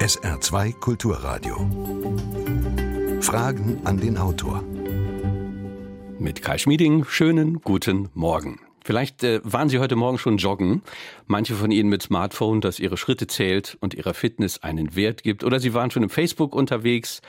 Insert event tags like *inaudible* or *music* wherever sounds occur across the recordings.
SR2 Kulturradio. Fragen an den Autor. Mit Kai Schmieding, schönen guten Morgen. Vielleicht äh, waren Sie heute Morgen schon joggen. Manche von Ihnen mit Smartphone, das Ihre Schritte zählt und Ihrer Fitness einen Wert gibt. Oder Sie waren schon im Facebook unterwegs,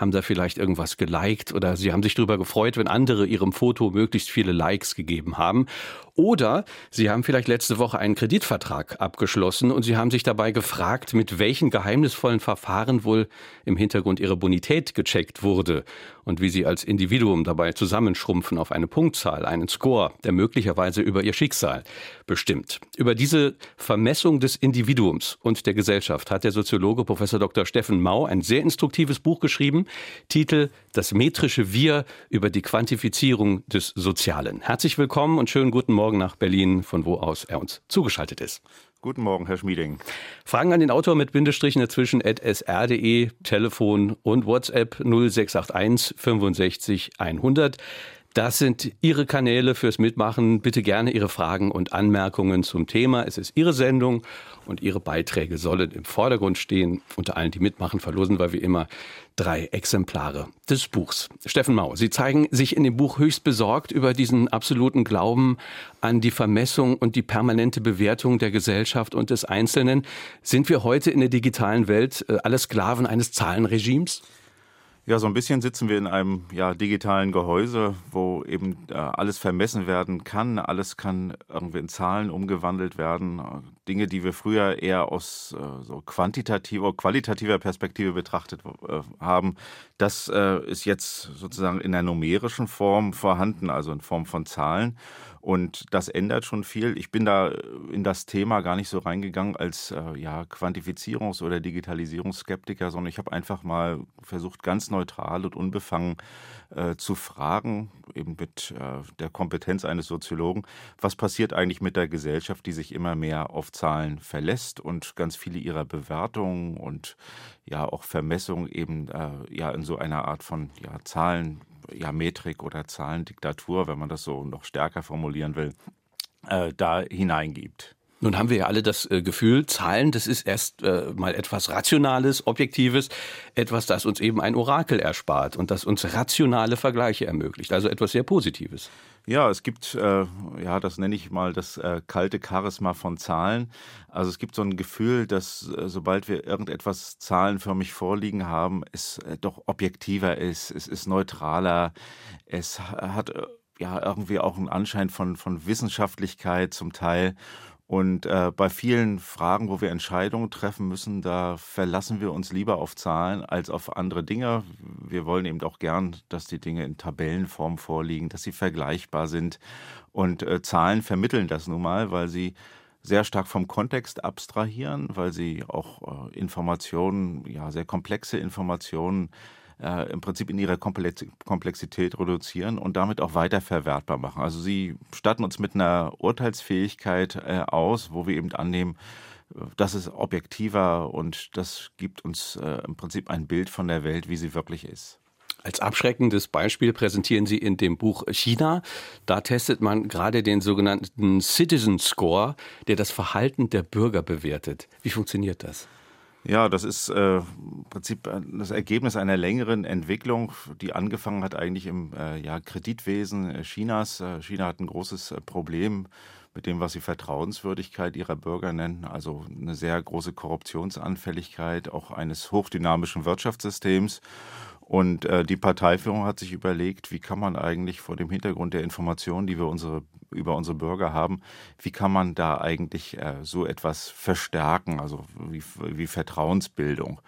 haben da vielleicht irgendwas geliked oder Sie haben sich darüber gefreut, wenn andere Ihrem Foto möglichst viele Likes gegeben haben. Oder Sie haben vielleicht letzte Woche einen Kreditvertrag abgeschlossen und Sie haben sich dabei gefragt, mit welchen geheimnisvollen Verfahren wohl im Hintergrund Ihre Bonität gecheckt wurde und wie Sie als Individuum dabei zusammenschrumpfen auf eine Punktzahl, einen Score, der möglicherweise über Ihr Schicksal bestimmt. Über diese Vermessung des Individuums und der Gesellschaft hat der Soziologe Professor Dr. Steffen Mau ein sehr instruktives Buch geschrieben, Titel Das metrische Wir über die Quantifizierung des Sozialen. Herzlich willkommen und schönen guten Morgen nach Berlin, von wo aus er uns zugeschaltet ist. Guten Morgen, Herr Schmieding. Fragen an den Autor mit Bindestrichen dazwischen at sr.de, Telefon und WhatsApp 0681 65 100. Das sind Ihre Kanäle fürs Mitmachen. Bitte gerne Ihre Fragen und Anmerkungen zum Thema. Es ist Ihre Sendung und Ihre Beiträge sollen im Vordergrund stehen. Unter allen, die mitmachen, verlosen wir wie immer drei Exemplare des Buchs. Steffen Mau, Sie zeigen sich in dem Buch höchst besorgt über diesen absoluten Glauben an die Vermessung und die permanente Bewertung der Gesellschaft und des Einzelnen. Sind wir heute in der digitalen Welt äh, alle Sklaven eines Zahlenregimes? Ja, so ein bisschen sitzen wir in einem ja, digitalen Gehäuse, wo eben äh, alles vermessen werden kann. Alles kann irgendwie in Zahlen umgewandelt werden. Dinge, die wir früher eher aus äh, so quantitativer, qualitativer Perspektive betrachtet äh, haben, das äh, ist jetzt sozusagen in der numerischen Form vorhanden, also in Form von Zahlen. Und das ändert schon viel. Ich bin da in das Thema gar nicht so reingegangen als äh, ja, Quantifizierungs- oder Digitalisierungsskeptiker, sondern ich habe einfach mal versucht, ganz neutral und unbefangen äh, zu fragen, eben mit äh, der Kompetenz eines Soziologen, was passiert eigentlich mit der Gesellschaft, die sich immer mehr auf Zahlen verlässt und ganz viele ihrer Bewertungen und ja auch Vermessungen eben äh, ja in so einer Art von ja, Zahlen ja, Metrik oder Zahlendiktatur, wenn man das so noch stärker formulieren will, äh, da hineingibt. Nun haben wir ja alle das äh, Gefühl, Zahlen, das ist erst äh, mal etwas Rationales, Objektives, etwas, das uns eben ein Orakel erspart und das uns rationale Vergleiche ermöglicht, also etwas sehr Positives. Ja, es gibt, äh, ja, das nenne ich mal das äh, kalte Charisma von Zahlen. Also es gibt so ein Gefühl, dass äh, sobald wir irgendetwas zahlenförmig vorliegen haben, es doch objektiver ist, es ist neutraler, es hat ja irgendwie auch einen Anschein von, von Wissenschaftlichkeit zum Teil. Und äh, bei vielen Fragen, wo wir Entscheidungen treffen müssen, da verlassen wir uns lieber auf Zahlen als auf andere Dinge. Wir wollen eben auch gern, dass die Dinge in Tabellenform vorliegen, dass sie vergleichbar sind. Und äh, Zahlen vermitteln das nun mal, weil sie sehr stark vom Kontext abstrahieren, weil sie auch äh, Informationen, ja, sehr komplexe Informationen äh, im Prinzip in ihrer Komplexität reduzieren und damit auch weiter verwertbar machen. Also sie statten uns mit einer Urteilsfähigkeit äh, aus, wo wir eben annehmen, das ist objektiver und das gibt uns äh, im Prinzip ein Bild von der Welt, wie sie wirklich ist. Als abschreckendes Beispiel präsentieren Sie in dem Buch China. Da testet man gerade den sogenannten Citizen Score, der das Verhalten der Bürger bewertet. Wie funktioniert das? Ja, das ist äh, im Prinzip das Ergebnis einer längeren Entwicklung, die angefangen hat eigentlich im äh, ja, Kreditwesen äh, Chinas. Äh, China hat ein großes äh, Problem mit dem, was sie Vertrauenswürdigkeit ihrer Bürger nennen, also eine sehr große Korruptionsanfälligkeit auch eines hochdynamischen Wirtschaftssystems. Und äh, die Parteiführung hat sich überlegt, wie kann man eigentlich vor dem Hintergrund der Informationen, die wir unsere, über unsere Bürger haben, wie kann man da eigentlich äh, so etwas verstärken, also wie, wie Vertrauensbildung.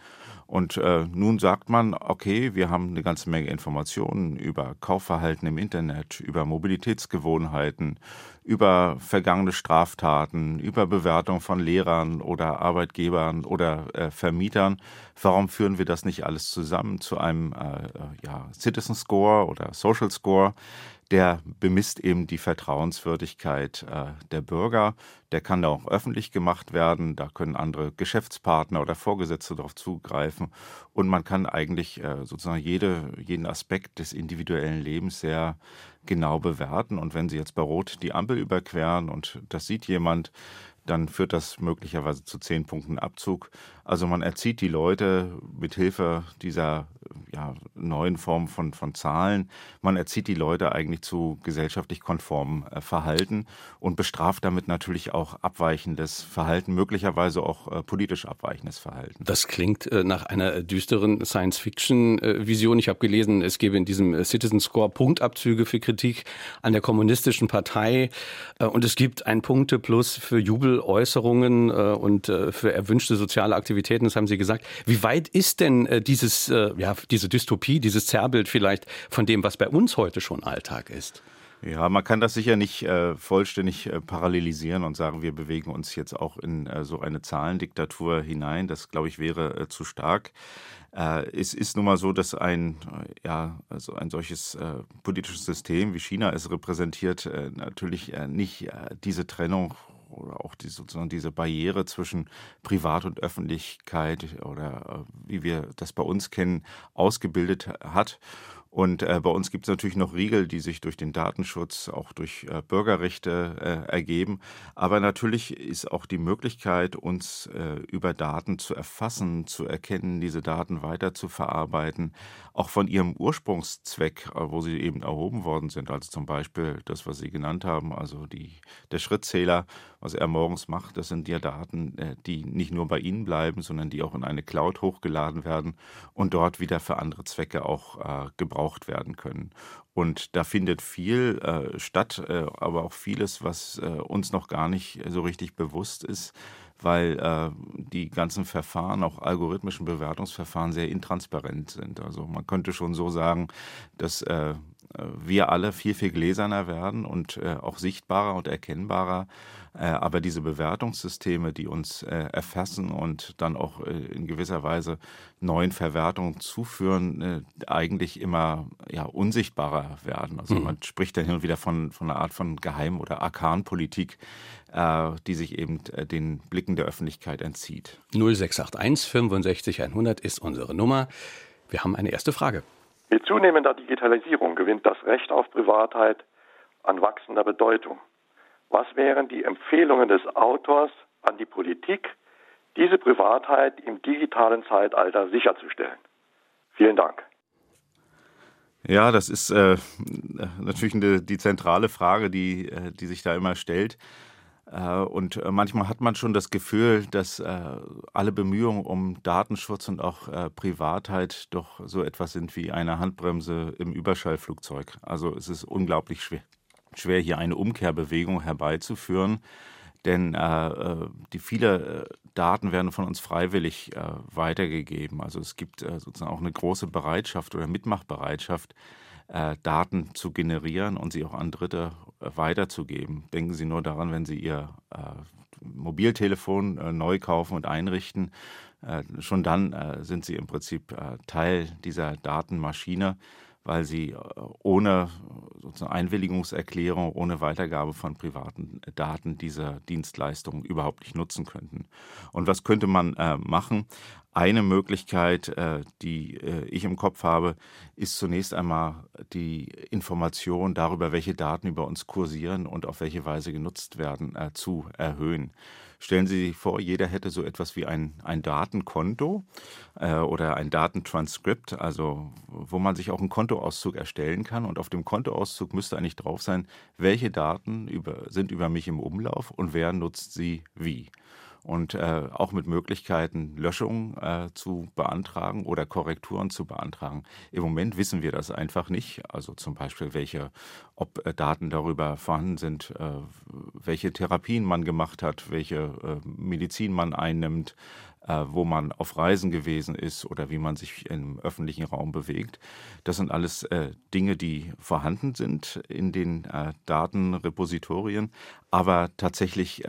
Und äh, nun sagt man, okay, wir haben eine ganze Menge Informationen über Kaufverhalten im Internet, über Mobilitätsgewohnheiten, über vergangene Straftaten, über Bewertung von Lehrern oder Arbeitgebern oder äh, Vermietern. Warum führen wir das nicht alles zusammen zu einem äh, ja, Citizen Score oder Social Score, der bemisst eben die Vertrauenswürdigkeit äh, der Bürger. Der kann da auch öffentlich gemacht werden. Da können andere Geschäftspartner oder Vorgesetzte darauf zugreifen. Und man kann eigentlich äh, sozusagen jede, jeden Aspekt des individuellen Lebens sehr genau bewerten. Und wenn Sie jetzt bei Rot die Ampel überqueren und das sieht jemand, dann führt das möglicherweise zu zehn Punkten Abzug. Also man erzieht die Leute mit Hilfe dieser ja, neuen Form von, von Zahlen. Man erzieht die Leute eigentlich zu gesellschaftlich konformem äh, Verhalten und bestraft damit natürlich auch abweichendes Verhalten, möglicherweise auch äh, politisch abweichendes Verhalten. Das klingt äh, nach einer düsteren Science-Fiction-Vision. Ich habe gelesen, es gebe in diesem Citizen Score Punktabzüge für Kritik an der kommunistischen Partei und es gibt ein Punkte plus für Jubeläußerungen und für erwünschte soziale Aktivitäten. Das haben Sie gesagt. Wie weit ist denn dieses, ja, diese Dystopie, dieses Zerrbild vielleicht von dem, was bei uns heute schon Alltag ist? Ja, man kann das sicher nicht äh, vollständig äh, parallelisieren und sagen, wir bewegen uns jetzt auch in äh, so eine Zahlendiktatur hinein. Das, glaube ich, wäre äh, zu stark. Äh, es ist nun mal so, dass ein, äh, ja, also ein solches politisches System wie China es repräsentiert, natürlich nicht diese Trennung oder auch die, sozusagen diese Barriere zwischen Privat und Öffentlichkeit oder wie wir das bei uns kennen, ausgebildet hat. Und äh, bei uns gibt es natürlich noch Riegel, die sich durch den Datenschutz, auch durch äh, Bürgerrechte äh, ergeben. Aber natürlich ist auch die Möglichkeit, uns äh, über Daten zu erfassen, zu erkennen, diese Daten weiter zu verarbeiten, auch von ihrem Ursprungszweck, äh, wo sie eben erhoben worden sind. Also zum Beispiel das, was Sie genannt haben, also die, der Schrittzähler, was er morgens macht, das sind ja Daten, äh, die nicht nur bei Ihnen bleiben, sondern die auch in eine Cloud hochgeladen werden und dort wieder für andere Zwecke auch gebraucht gebraucht werden können. Und da findet viel äh, statt, äh, aber auch vieles, was äh, uns noch gar nicht so richtig bewusst ist, weil äh, die ganzen Verfahren, auch algorithmischen Bewertungsverfahren, sehr intransparent sind. Also man könnte schon so sagen, dass äh, wir alle viel, viel gläserner werden und äh, auch sichtbarer und erkennbarer. Äh, aber diese Bewertungssysteme, die uns äh, erfassen und dann auch äh, in gewisser Weise neuen Verwertungen zuführen, äh, eigentlich immer ja, unsichtbarer werden. Also mhm. man spricht dann hin und wieder von, von einer Art von Geheim- oder Arkanpolitik, äh, die sich eben den Blicken der Öffentlichkeit entzieht. 0681 65 100 ist unsere Nummer. Wir haben eine erste Frage. Mit zunehmender Digitalisierung gewinnt das Recht auf Privatheit an wachsender Bedeutung. Was wären die Empfehlungen des Autors an die Politik, diese Privatheit im digitalen Zeitalter sicherzustellen? Vielen Dank. Ja, das ist äh, natürlich eine, die zentrale Frage, die, äh, die sich da immer stellt. Äh, und äh, manchmal hat man schon das Gefühl, dass äh, alle Bemühungen um Datenschutz und auch Privatheit doch so etwas sind wie eine Handbremse im Überschallflugzeug. Also es ist unglaublich schwer, schwer hier eine Umkehrbewegung herbeizuführen. Denn die viele Daten werden von uns freiwillig weitergegeben. Also es gibt sozusagen auch eine große Bereitschaft oder Mitmachbereitschaft, äh, Daten zu generieren und sie auch an Dritte äh, weiterzugeben. Denken Sie nur daran, wenn Sie Ihr äh, Mobiltelefon äh, neu kaufen und einrichten, äh, schon dann sind Sie im Prinzip Teil dieser Datenmaschine weil sie äh, ohne sozusagen Einwilligungserklärung, ohne Weitergabe von privaten Daten diese Dienstleistungen überhaupt nicht nutzen könnten. Und was könnte man äh, machen? Eine Möglichkeit, äh, die äh, ich im Kopf habe, ist zunächst einmal die Information darüber, welche Daten über uns kursieren und auf welche Weise genutzt werden, äh, zu erhöhen. Stellen Sie sich vor, jeder hätte so etwas wie ein, ein Datenkonto äh, oder ein Datentranskript, also wo man sich auch einen Kontoauszug erstellen kann. Und auf dem Kontoauszug müsste eigentlich drauf sein, welche Daten über, sind über mich im Umlauf und wer nutzt sie wie und äh, auch mit Möglichkeiten, Löschungen äh, zu beantragen oder Korrekturen zu beantragen. Im Moment wissen wir das einfach nicht. Also zum Beispiel, welche, ob äh, Daten darüber vorhanden sind, äh, welche Therapien man gemacht hat, welche äh, Medizin man einnimmt, äh, wo man auf Reisen gewesen ist oder wie man sich im öffentlichen Raum bewegt. Das sind alles Dinge, die vorhanden sind in den Datenrepositorien, aber tatsächlich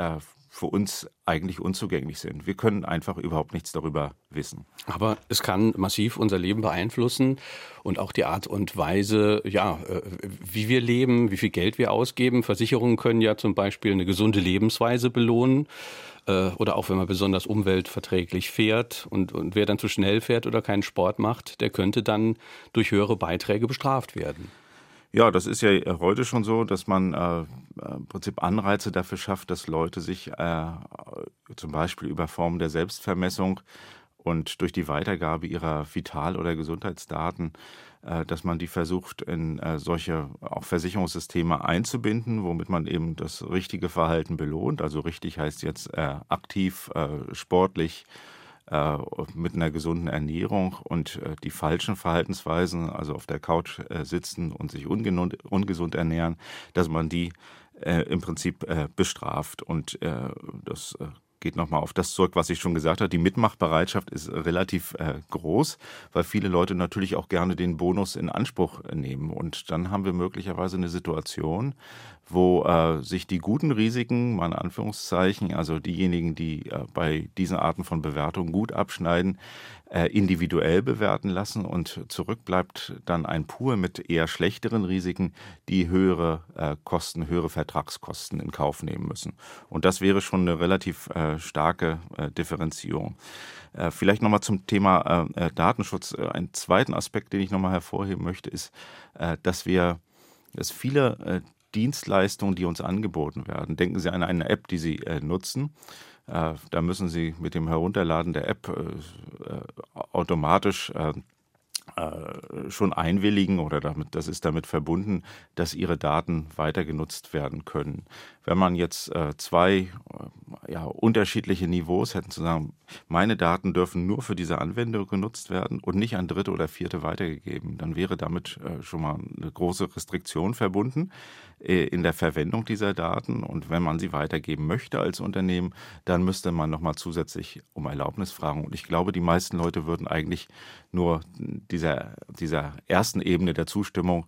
für uns eigentlich unzugänglich sind. Wir können einfach überhaupt nichts darüber wissen. Aber es kann massiv unser Leben beeinflussen und auch die Art und Weise, ja, äh, wie wir leben, wie viel Geld wir ausgeben. Versicherungen können ja zum Beispiel eine gesunde Lebensweise belohnen äh, oder auch wenn man besonders umweltverträglich fährt und, und wer dann zu schnell fährt oder keinen Sport macht, der könnte dann durch höhere Beiträge bestraft werden. Ja, das ist ja heute schon so, dass man äh, im Prinzip Anreize dafür schafft, dass Leute sich äh, zum Beispiel über Formen der Selbstvermessung und durch die Weitergabe ihrer Vital- oder Gesundheitsdaten, äh, dass man die versucht, in äh, solche auch Versicherungssysteme einzubinden, womit man eben das richtige Verhalten belohnt. Also richtig heißt jetzt äh, aktiv, äh, sportlich, äh, mit einer gesunden Ernährung und äh, die falschen Verhaltensweisen, also auf der Couch äh, sitzen und sich ungesund, ernähren, dass man die im Prinzip bestraft. Und das geht nochmal auf das zurück, was ich schon gesagt habe. Die Mitmachbereitschaft ist relativ äh, groß, weil viele Leute natürlich auch gerne den Bonus in Anspruch nehmen. Und dann haben wir möglicherweise eine Situation, wo äh, sich die guten Risiken, mal in Anführungszeichen, also diejenigen, die äh, bei diesen Arten von Bewertungen gut abschneiden, äh, individuell bewerten lassen und zurück bleibt dann ein Pool mit eher schlechteren Risiken, die höhere äh, Kosten, höhere Vertragskosten in Kauf nehmen müssen. Und das wäre schon eine relativ äh, starke Differenzierung. Vielleicht nochmal zum Thema Datenschutz. Ein zweiten Aspekt, den ich nochmal hervorheben möchte, ist, dass wir, dass viele Dienstleistungen, die uns angeboten werden, denken Sie an eine App, die Sie nutzen, äh, da müssen Sie mit dem Herunterladen der App äh, äh, automatisch schon einwilligen oder damit, das ist damit verbunden, dass ihre Daten weiter genutzt werden können. Wenn man jetzt zwei ja, unterschiedliche Niveaus hätten, zu sagen, meine Daten dürfen nur für diese Anwendung genutzt werden und nicht an Dritte oder Vierte weitergegeben, dann wäre damit schon mal eine große Restriktion verbunden. Äh, in der Verwendung dieser Daten. Und wenn man sie weitergeben möchte als Unternehmen, dann müsste man nochmal zusätzlich um Erlaubnis fragen. Und ich glaube, die meisten Leute würden eigentlich nur dieser, dieser ersten Ebene der Zustimmung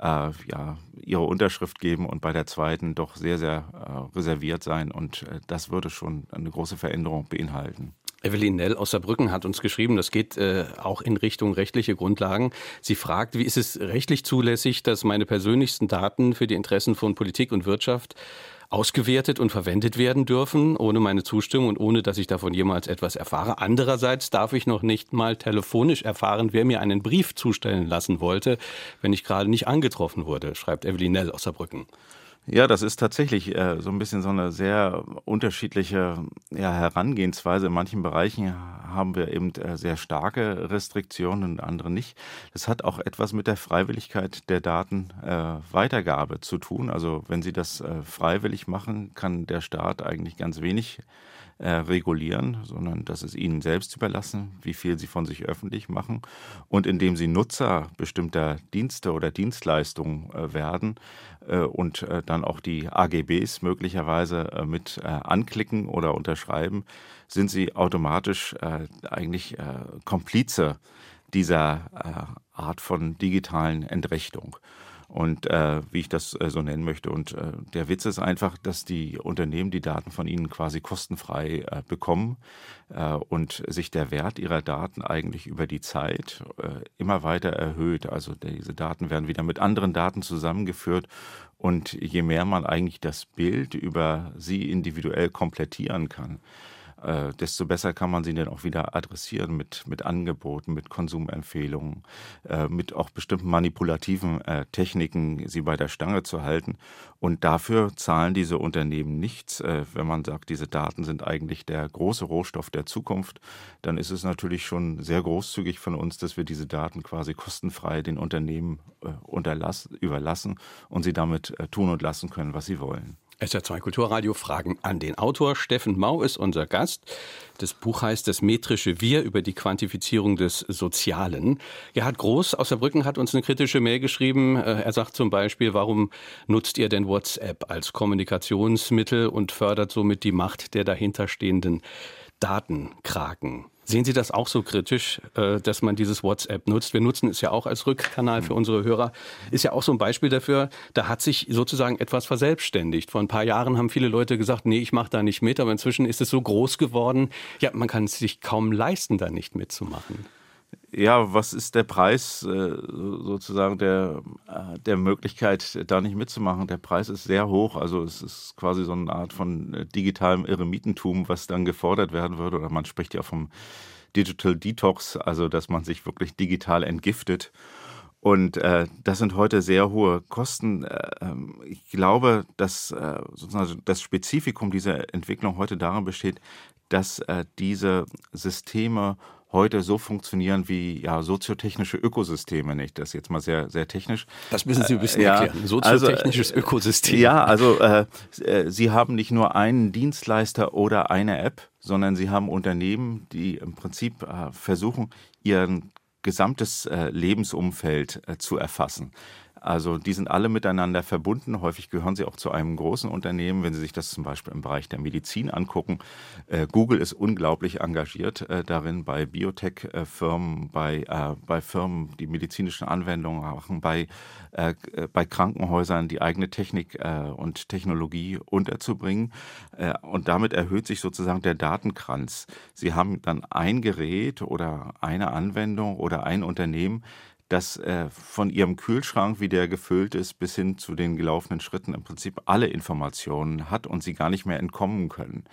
äh, ja, ihre Unterschrift geben und bei der zweiten doch sehr, sehr äh, reserviert sein. Und äh, das würde schon eine große Veränderung beinhalten. Evelyn Nell aus Saarbrücken hat uns geschrieben, das geht äh, auch in Richtung rechtliche Grundlagen. Sie fragt, wie ist es rechtlich zulässig, dass meine persönlichsten Daten für die Interessen von Politik und Wirtschaft ausgewertet und verwendet werden dürfen, ohne meine Zustimmung und ohne, dass ich davon jemals etwas erfahre. Andererseits darf ich noch nicht mal telefonisch erfahren, wer mir einen Brief zustellen lassen wollte, wenn ich gerade nicht angetroffen wurde, schreibt Evelyn Nell aus Saarbrücken. Ja, das ist tatsächlich äh, so ein bisschen so eine sehr unterschiedliche ja, Herangehensweise. In manchen Bereichen haben wir eben äh, sehr starke Restriktionen und andere nicht. Das hat auch etwas mit der Freiwilligkeit der Datenweitergabe äh, zu tun. Also wenn Sie das äh, freiwillig machen, kann der Staat eigentlich ganz wenig äh, regulieren, sondern das ist ihnen selbst überlassen, wie viel sie von sich öffentlich machen. Und indem sie Nutzer bestimmter Dienste oder Dienstleistungen äh, werden äh, und äh, dann auch die AGBs möglicherweise äh, mit äh, anklicken oder unterschreiben, sind sie automatisch eigentlich Komplize dieser Art von digitalen Entrechtung und äh, wie ich das äh, so nennen möchte. Und äh, der Witz ist einfach, dass die Unternehmen die Daten von ihnen quasi kostenfrei äh, bekommen äh, und sich der Wert ihrer Daten eigentlich über die Zeit äh, immer weiter erhöht. Also diese Daten werden wieder mit anderen Daten zusammengeführt und je mehr man eigentlich das Bild über sie individuell komplettieren kann, äh, desto besser kann man sie dann auch wieder adressieren mit, mit Angeboten, mit Konsumempfehlungen, äh, mit auch bestimmten manipulativen äh, Techniken, sie bei der Stange zu halten. Und dafür zahlen diese Unternehmen nichts. Äh, wenn man sagt, diese Daten sind eigentlich der große Rohstoff der Zukunft, dann ist es natürlich schon sehr großzügig von uns, dass wir diese Daten quasi kostenfrei den Unternehmen äh, überlassen und sie damit äh, tun und lassen können, was sie wollen. SR2 Kulturradio Fragen an den Autor. Steffen Mau ist unser Gast. Das Buch heißt Das metrische Wir über die Quantifizierung des Sozialen. Gerhard Groß aus Saarbrücken hat uns eine kritische Mail geschrieben. Äh, er sagt zum Beispiel, warum nutzt ihr denn WhatsApp als Kommunikationsmittel und fördert somit die Macht der dahinterstehenden Datenkraken? Sehen Sie das auch so kritisch, äh, dass man dieses WhatsApp nutzt? Wir nutzen es ja auch als Rückkanal für unsere Hörer. Ist ja auch so ein Beispiel dafür, da hat sich sozusagen etwas verselbstständigt. Vor ein paar Jahren haben viele Leute gesagt, nee, ich mache da nicht mit, aber inzwischen ist es so groß geworden, ja, man kann es sich kaum leisten, da nicht mitzumachen ja, was ist der Preis äh, sozusagen der, äh, der Möglichkeit, da nicht mitzumachen? Der Preis ist sehr hoch. Also es ist quasi so eine Art von äh, digitalem Eremitentum, was dann gefordert werden würde. Oder man spricht ja vom Digital Detox, also dass man sich wirklich digital entgiftet. Und äh, das sind heute sehr hohe Kosten. Äh, ähm, ich glaube, dass äh, sozusagen das Spezifikum dieser Entwicklung heute darin besteht, dass diese Systeme heute so funktionieren wie ja soziotechnische Ökosysteme, nicht? Das ist jetzt mal sehr sehr technisch. Das müssen Sie ein bisschen äh, ja, erklären. Soziotechnisches also, Ökosystem. Ja, also äh, äh, Sie haben nicht nur einen Dienstleister oder eine App, sondern Sie haben Unternehmen, die im Prinzip äh, versuchen, ihren gesamtes äh, Lebensumfeld äh, zu erfassen. Also die sind alle miteinander verbunden. Häufig gehören sie auch zu einem großen Unternehmen. Wenn Sie sich das zum Beispiel im Bereich der Medizin angucken, äh, Google ist unglaublich engagiert äh, darin bei Biotech-Firmen, bei, äh, bei Firmen, die medizinische Anwendungen machen, bei, äh, bei Krankenhäusern die eigene Technik äh, und Technologie unterzubringen. Äh, und damit erhöht sich sozusagen der Datenkranz. Sie haben dann ein Gerät oder eine Anwendung oder ein Unternehmen, dass äh, von ihrem Kühlschrank, wie der gefüllt ist, bis hin zu den gelaufenen Schritten im Prinzip alle Informationen hat und sie gar nicht mehr entkommen können.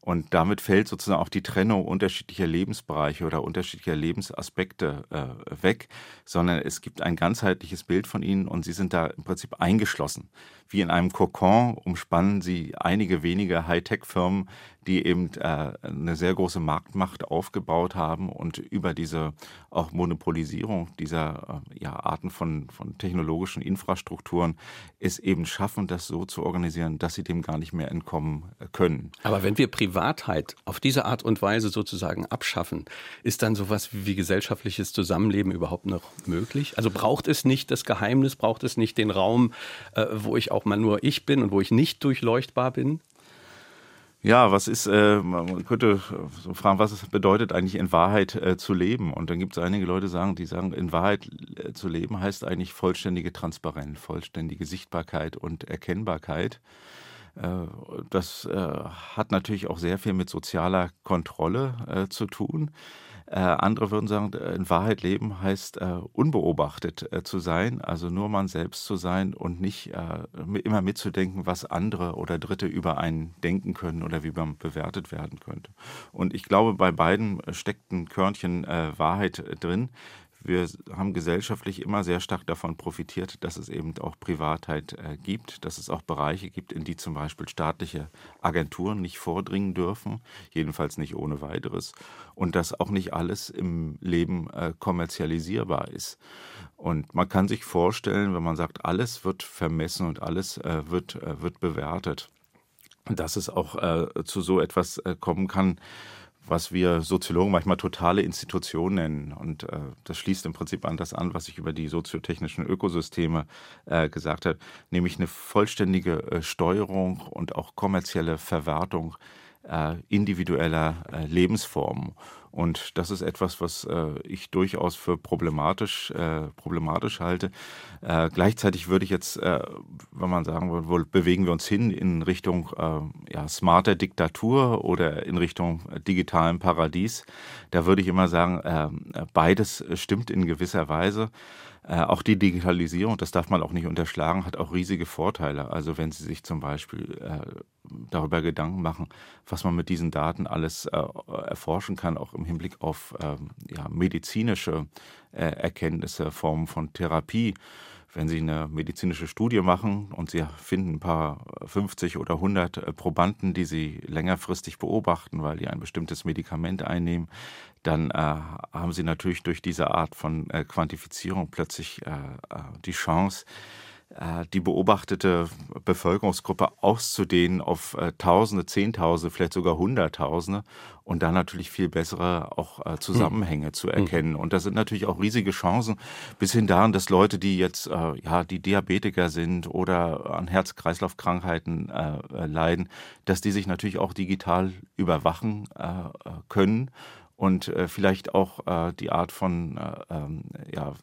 Und damit fällt sozusagen auch die Trennung unterschiedlicher Lebensbereiche oder unterschiedlicher Lebensaspekte äh, weg, sondern es gibt ein ganzheitliches Bild von ihnen und sie sind da im Prinzip eingeschlossen. Wie in einem Kokon umspannen sie einige wenige Hightech-Firmen, die eben äh, eine sehr große Marktmacht aufgebaut haben und über diese auch Monopolisierung dieser äh, ja, Arten von, von technologischen Infrastrukturen es eben schaffen, das so zu organisieren, dass sie dem gar nicht mehr entkommen äh, können. Aber wenn wir Privatheit auf diese Art und Weise sozusagen abschaffen, ist dann sowas wie gesellschaftliches Zusammenleben überhaupt noch möglich? Also braucht es nicht das Geheimnis, braucht es nicht den Raum, äh, wo ich auch mal nur ich bin und wo ich nicht durchleuchtbar bin? Ja, was ist, äh, man könnte so fragen, was es bedeutet eigentlich in Wahrheit äh, zu leben? Und dann gibt es einige Leute, sagen, die sagen, in Wahrheit äh, zu leben heißt eigentlich vollständige Transparenz, vollständige Sichtbarkeit und Erkennbarkeit. Äh, das äh, hat natürlich auch sehr viel mit sozialer Kontrolle äh, zu tun. Äh, andere würden sagen, äh, in Wahrheit leben heißt äh, unbeobachtet äh, zu sein, also nur man selbst zu sein und nicht äh, immer mitzudenken, was andere oder Dritte über einen denken können oder wie man bewertet werden könnte. Und ich glaube, bei beiden steckt ein Körnchen äh, Wahrheit drin wir haben gesellschaftlich immer sehr stark davon profitiert, dass es eben auch Privatheit äh, gibt, dass es auch Bereiche gibt, in die zum Beispiel staatliche Agenturen nicht vordringen dürfen, jedenfalls nicht ohne weiteres, und dass auch nicht alles im Leben äh, kommerzialisierbar ist. Und man kann sich vorstellen, wenn man sagt, alles wird vermessen und alles äh, wird, äh, wird bewertet, dass es auch äh, zu so etwas äh, kommen kann, was wir Soziologen manchmal totale Institution nennen. Und äh, das schließt im Prinzip an das an, was ich über die soziotechnischen Ökosysteme äh, gesagt habe, nämlich eine vollständige äh, Steuerung und auch kommerzielle Verwertung äh, individueller äh, Lebensformen. Und das ist etwas, was äh, ich durchaus für problematisch, äh, problematisch halte. Äh, gleichzeitig würde ich jetzt, äh, wenn man sagen würde, bewegen wir uns hin in Richtung äh, ja, smarter Diktatur oder in Richtung digitalen Paradies, da würde ich immer sagen, äh, beides stimmt in gewisser Weise. Äh, auch die Digitalisierung, das darf man auch nicht unterschlagen, hat auch riesige Vorteile. Also wenn Sie sich zum Beispiel äh, darüber Gedanken machen, was man mit diesen Daten alles äh, erforschen kann, auch im Hinblick auf ähm, ja, medizinische Erkenntnisse, Formen von Therapie wenn Sie eine medizinische Studie machen und Sie finden ein paar 50 oder 100 äh, Probanden, die Sie längerfristig beobachten, weil die ein bestimmtes Medikament einnehmen, dann äh, haben Sie natürlich durch diese Art von äh, Quantifizierung plötzlich äh, äh die Chance, äh, die beobachtete Bevölkerungsgruppe auszudehnen auf äh, Tausende, Zehntausende, vielleicht sogar Hunderttausende und dann natürlich viel bessere auch äh, Zusammenhänge mhm. zu erkennen. Und das sind natürlich auch riesige Chancen, bis hin daran, dass Leute, die jetzt ja die Diabetiker sind oder an Herz-Kreislauf-Krankheiten leiden, dass die sich natürlich auch digital überwachen können und vielleicht auch die Art von ähm, ja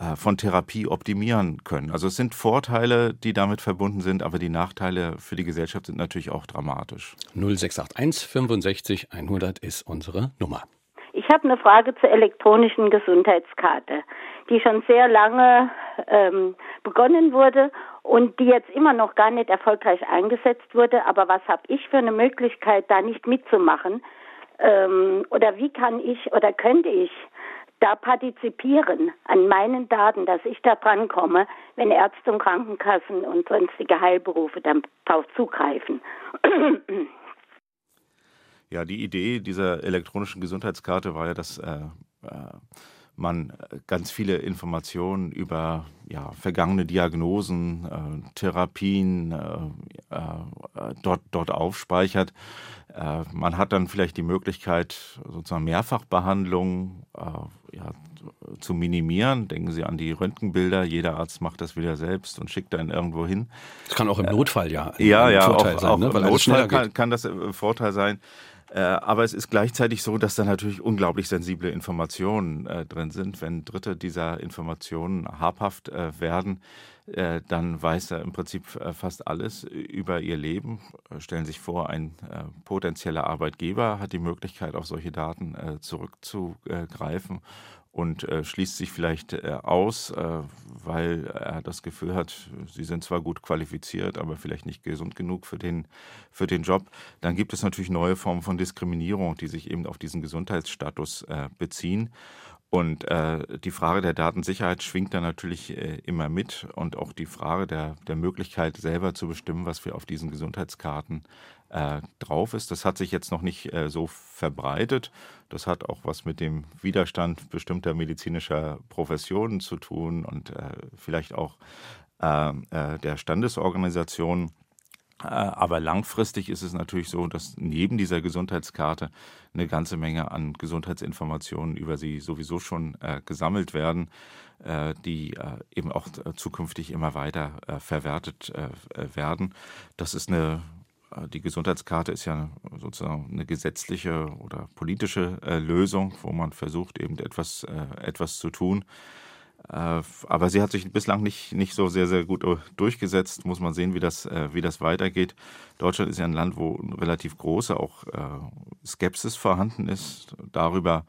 äh, von Therapie optimieren können. Also es sind Vorteile, die damit verbunden sind, aber die Nachteile für die Gesellschaft sind natürlich auch dramatisch. 0681 65 100 ist unsere Nummer. Ich habe eine Frage zur elektronischen Gesundheitskarte, die schon sehr lange ähm, begonnen wurde und die jetzt immer noch gar nicht erfolgreich eingesetzt wurde. Aber was habe ich für eine Möglichkeit, da nicht mitzumachen? Ähm, oder wie kann ich oder könnte ich da partizipieren an meinen Daten, dass ich da dran komme, wenn Ärzte und Krankenkassen und sonstige Heilberufe dann darauf zugreifen. Ja, die Idee dieser elektronischen Gesundheitskarte war ja, dass äh, äh man ganz viele Informationen über ja, vergangene Diagnosen, äh, Therapien äh, äh, dort, dort aufspeichert. Äh, man hat dann vielleicht die Möglichkeit, sozusagen Mehrfachbehandlungen äh, ja, zu minimieren. Denken Sie an die Röntgenbilder. Jeder Arzt macht das wieder selbst und schickt dann irgendwo hin. Das kann auch im Notfall ja, ja, ja, Vorteil auch, sein, auch ne? im Notfall kann, kann das Vorteil sein. Äh, aber es ist gleichzeitig so, dass da natürlich unglaublich sensible Informationen äh, drin sind. Wenn Dritte dieser Informationen habhaft äh, werden, äh, dann weiß er im Prinzip äh, fast alles über ihr Leben. Äh, stellen sich vor, ein potenzieller Arbeitgeber hat die Möglichkeit, auf solche Daten zurückzugreifen und äh, schließt sich vielleicht äh, aus, äh, weil er das Gefühl hat, sie sind zwar gut qualifiziert, aber vielleicht nicht gesund genug für den, für den Job. Dann gibt es natürlich neue Formen von Diskriminierung, die sich eben auf diesen Gesundheitsstatus äh, beziehen. Und äh, die Frage der Datensicherheit schwingt da natürlich äh, immer mit und auch die Frage der, der Möglichkeit, selber zu bestimmen, was wir auf diesen Gesundheitskarten äh, drauf ist. Das hat sich jetzt noch nicht äh, so verbreitet. Das hat auch was mit dem Widerstand bestimmter medizinischer Professionen zu tun und äh, vielleicht auch äh, äh, der Standesorganisation. Äh, aber langfristig ist es natürlich so, dass neben dieser Gesundheitskarte eine ganze Menge an Gesundheitsinformationen über sie sowieso schon gesammelt werden, die eben auch zukünftig immer weiter verwertet werden. Das ist eine äh, die Gesundheitskarte ist ja sozusagen eine gesetzliche oder politische äh, Lösung, wo man versucht, eben etwas, äh, etwas zu tun. Äh, aber sie hat sich bislang nicht, nicht so sehr, sehr gut durchgesetzt. Muss man sehen, wie das, äh, wie das weitergeht. Deutschland ist ja ein Land, wo relativ große auch äh, Skepsis vorhanden ist darüber,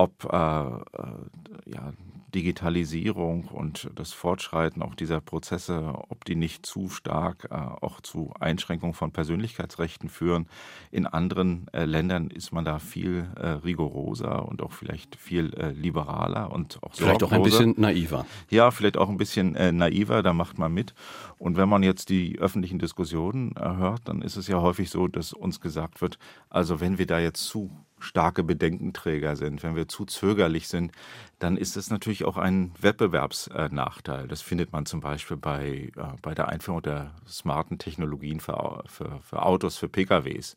ob ja, Digitalisierung und das Fortschreiten auch dieser Prozesse, ob die nicht zu stark äh, auch zu Einschränkungen von Persönlichkeitsrechten führen. In anderen äh, Ländern ist man da viel äh, rigoroser und auch vielleicht viel äh, liberaler und auch vielleicht auch ein bisschen naiver. Ja, vielleicht auch ein bisschen äh, naiver. Da macht man mit. Und wenn man jetzt die öffentlichen Diskussionen äh, hört, dann ist es ja häufig so, dass uns gesagt wird, also wenn wir da jetzt zu starke Bedenkenträger sind, wenn wir zu zögerlich sind, dann ist es natürlich auch ein Wettbewerbsnachteil. Das findet man zum Beispiel bei, äh, bei der Einführung der smarten Technologien für, für, für Autos, für PKWs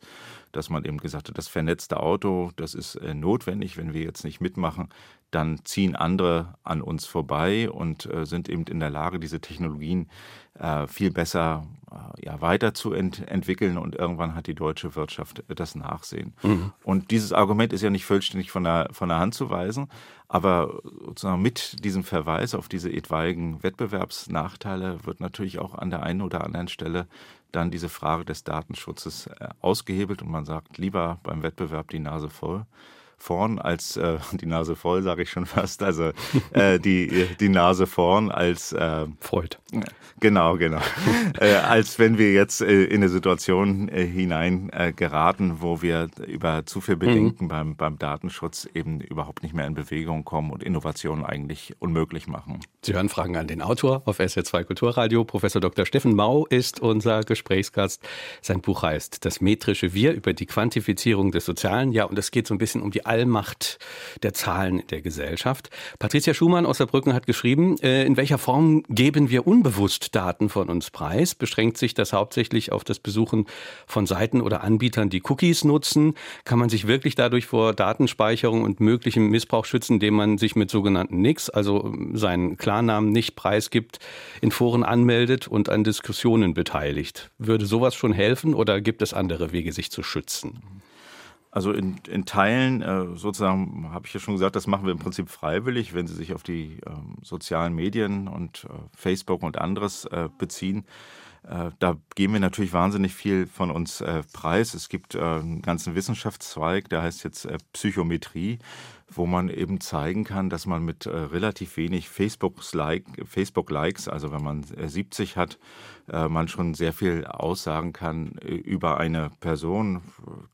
dass man eben gesagt hat, das vernetzte Auto, das ist äh, notwendig. Wenn wir jetzt nicht mitmachen, dann ziehen andere an uns vorbei und äh, sind eben in der Lage, diese Technologien äh, viel besser ja, weiterzuentwickeln und irgendwann hat die deutsche Wirtschaft das Nachsehen. Mhm. Und dieses Argument ist ja nicht vollständig von der, von der Hand zu weisen, aber sozusagen mit diesem Verweis auf diese etwaigen Wettbewerbsnachteile wird natürlich auch an der einen oder anderen Stelle dann diese Frage des Datenschutzes äh, ausgehebelt und man sagt lieber beim Wettbewerb die Nase voll vorn als äh, *laughs* die Nase voll, sage ich schon fast. Also äh, die, die Nase vorn als äh, Freud. Genau, genau. äh, als wenn wir jetzt äh, in eine Situation äh, hinein äh, geraten, wo wir über zu viel Bedenken mhm. beim, beim Datenschutz eben überhaupt nicht mehr in Bewegung kommen und Innovationen eigentlich unmöglich machen. Sie hören Fragen an den Autor auf SR2 Kulturradio. Professor Dr. Steffen Mau ist unser Gesprächsgast. Sein Buch heißt Das metrische Wir über die Quantifizierung des Sozialen. Ja, und es geht so ein bisschen um die Allmacht der Zahlen in der Gesellschaft. Patricia Schumann aus Saarbrücken hat geschrieben, äh, in welcher Form geben wir unbewusst Daten von uns preis? Beschränkt sich das hauptsächlich auf das Besuchen von Seiten oder Anbietern, die Cookies nutzen? Kann man sich wirklich dadurch vor Datenspeicherung und möglichem Missbrauch schützen, indem man sich mit sogenannten Nicks, also seinen Klarnamen nicht preisgibt, in Foren anmeldet und an Diskussionen beteiligt? Würde sowas schon helfen oder gibt es andere Wege, sich zu schützen? Also in, in Teilen, äh, sozusagen, habe ich ja schon gesagt, das machen wir im Prinzip freiwillig, wenn Sie sich auf die ähm, sozialen Medien und äh, Facebook und anderes äh, beziehen. Da geben wir natürlich wahnsinnig viel von uns preis. Es gibt einen ganzen Wissenschaftszweig, der heißt jetzt Psychometrie. Wo man eben zeigen kann, dass man mit äh, relativ wenig Facebook-Likes, Facebook also wenn man äh, 70 hat, äh, man schon sehr viel aussagen kann äh, über eine Person.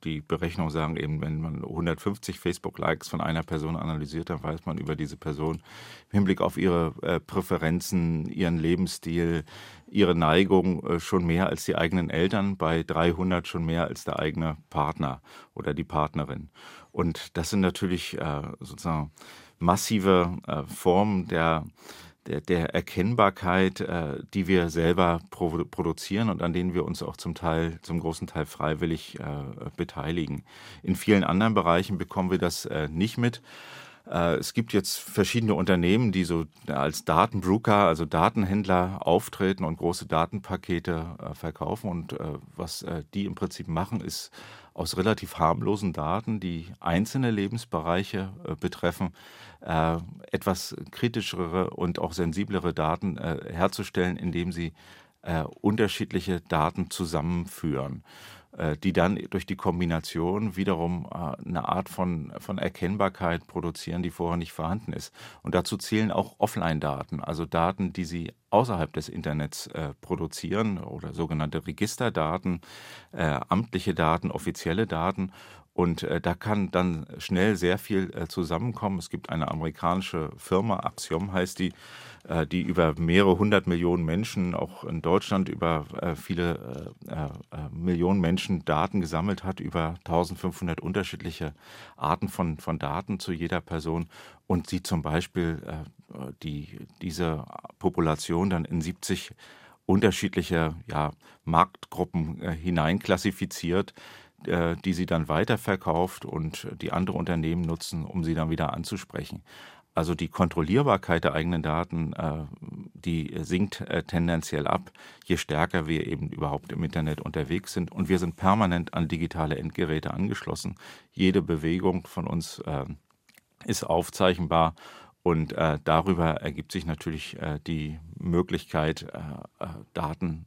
Die Berechnungen sagen eben, wenn man 150 Facebook-Likes von einer Person analysiert, dann weiß man über diese Person im Hinblick auf ihre äh, Präferenzen, ihren Lebensstil, ihre Neigung schon mehr als die eigenen Eltern, bei 300 schon mehr als der eigene Partner oder die Partnerin. Und das sind natürlich sozusagen massive Formen der der, der Erkennbarkeit, äh, die wir selber pro produzieren und an denen wir uns auch zum Teil, zum großen Teil freiwillig äh, beteiligen. In vielen anderen Bereichen bekommen wir das äh, nicht mit. Äh, es gibt jetzt verschiedene Unternehmen, die so als Datenbroker, also Datenhändler auftreten und große Datenpakete äh, verkaufen. Und äh, was die im Prinzip machen, ist aus relativ harmlosen Daten, die einzelne Lebensbereiche äh, betreffen, äh, etwas kritischere und auch sensiblere Daten äh, herzustellen, indem sie unterschiedliche Daten zusammenführen. Äh, die dann durch die Kombination wiederum äh, eine Art von, von Erkennbarkeit produzieren, die vorher nicht vorhanden ist. Und dazu zählen auch Offline-Daten, also Daten, die Sie außerhalb des Internets äh, produzieren oder sogenannte Registerdaten, amtliche Daten, offizielle Daten. Und da kann dann schnell sehr viel zusammenkommen. Es gibt eine amerikanische Firma, Axiom heißt die, die über mehrere hundert Millionen Menschen, auch in Deutschland über äh, viele äh, Millionen Menschen Daten gesammelt hat, über 1500 unterschiedliche Arten von, von Daten zu jeder Person und sie zum Beispiel die, diese Population dann in 70 unterschiedliche ja, Marktgruppen äh, hineinklassifiziert, äh, die sie dann weiterverkauft und die andere Unternehmen nutzen, um sie dann wieder anzusprechen. Also die Kontrollierbarkeit der eigenen Daten, äh, die sinkt äh, tendenziell ab, je stärker wir eben überhaupt im Internet unterwegs sind. Und wir sind permanent an digitale Endgeräte angeschlossen. Jede Bewegung von uns äh, ist aufzeichnbar und äh, darüber ergibt sich natürlich äh, die Möglichkeit, äh, Daten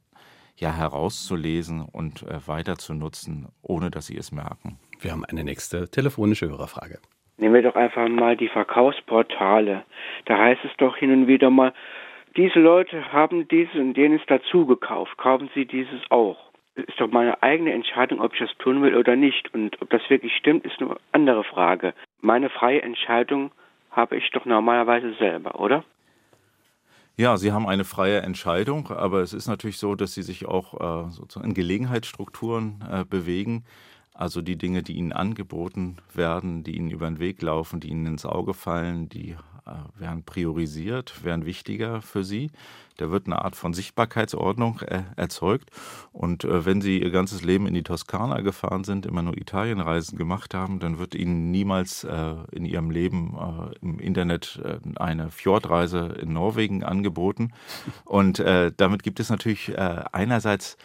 ja herauszulesen und weiter zu nutzen, ohne dass sie es merken. Wir haben eine nächste telefonische Hörerfrage. Nehmen wir doch einfach mal die Verkaufsportale. Da heißt es doch hin und wieder mal, diese Leute haben dieses und jenes dazu gekauft. Kaufen Sie dieses auch. Ist doch meine eigene Entscheidung, ob ich das tun will oder nicht. Und ob das wirklich stimmt, ist eine andere Frage. Meine freie Entscheidung habe ich doch normalerweise selber, oder? Ja, Sie haben eine freie Entscheidung, aber es ist natürlich so, dass Sie sich auch äh, sozusagen in Gelegenheitsstrukturen äh, bewegen. Also die Dinge, die ihnen angeboten werden, die ihnen über den Weg laufen, die ihnen ins Auge fallen, die äh, werden priorisiert, werden wichtiger für sie. Da wird eine Art von Sichtbarkeitsordnung äh, erzeugt. Und äh, wenn sie ihr ganzes Leben in die Toskana gefahren sind, immer nur Italienreisen gemacht haben, dann wird ihnen niemals in ihrem Leben im Internet eine Fjordreise in Norwegen angeboten. Und damit gibt es natürlich einerseits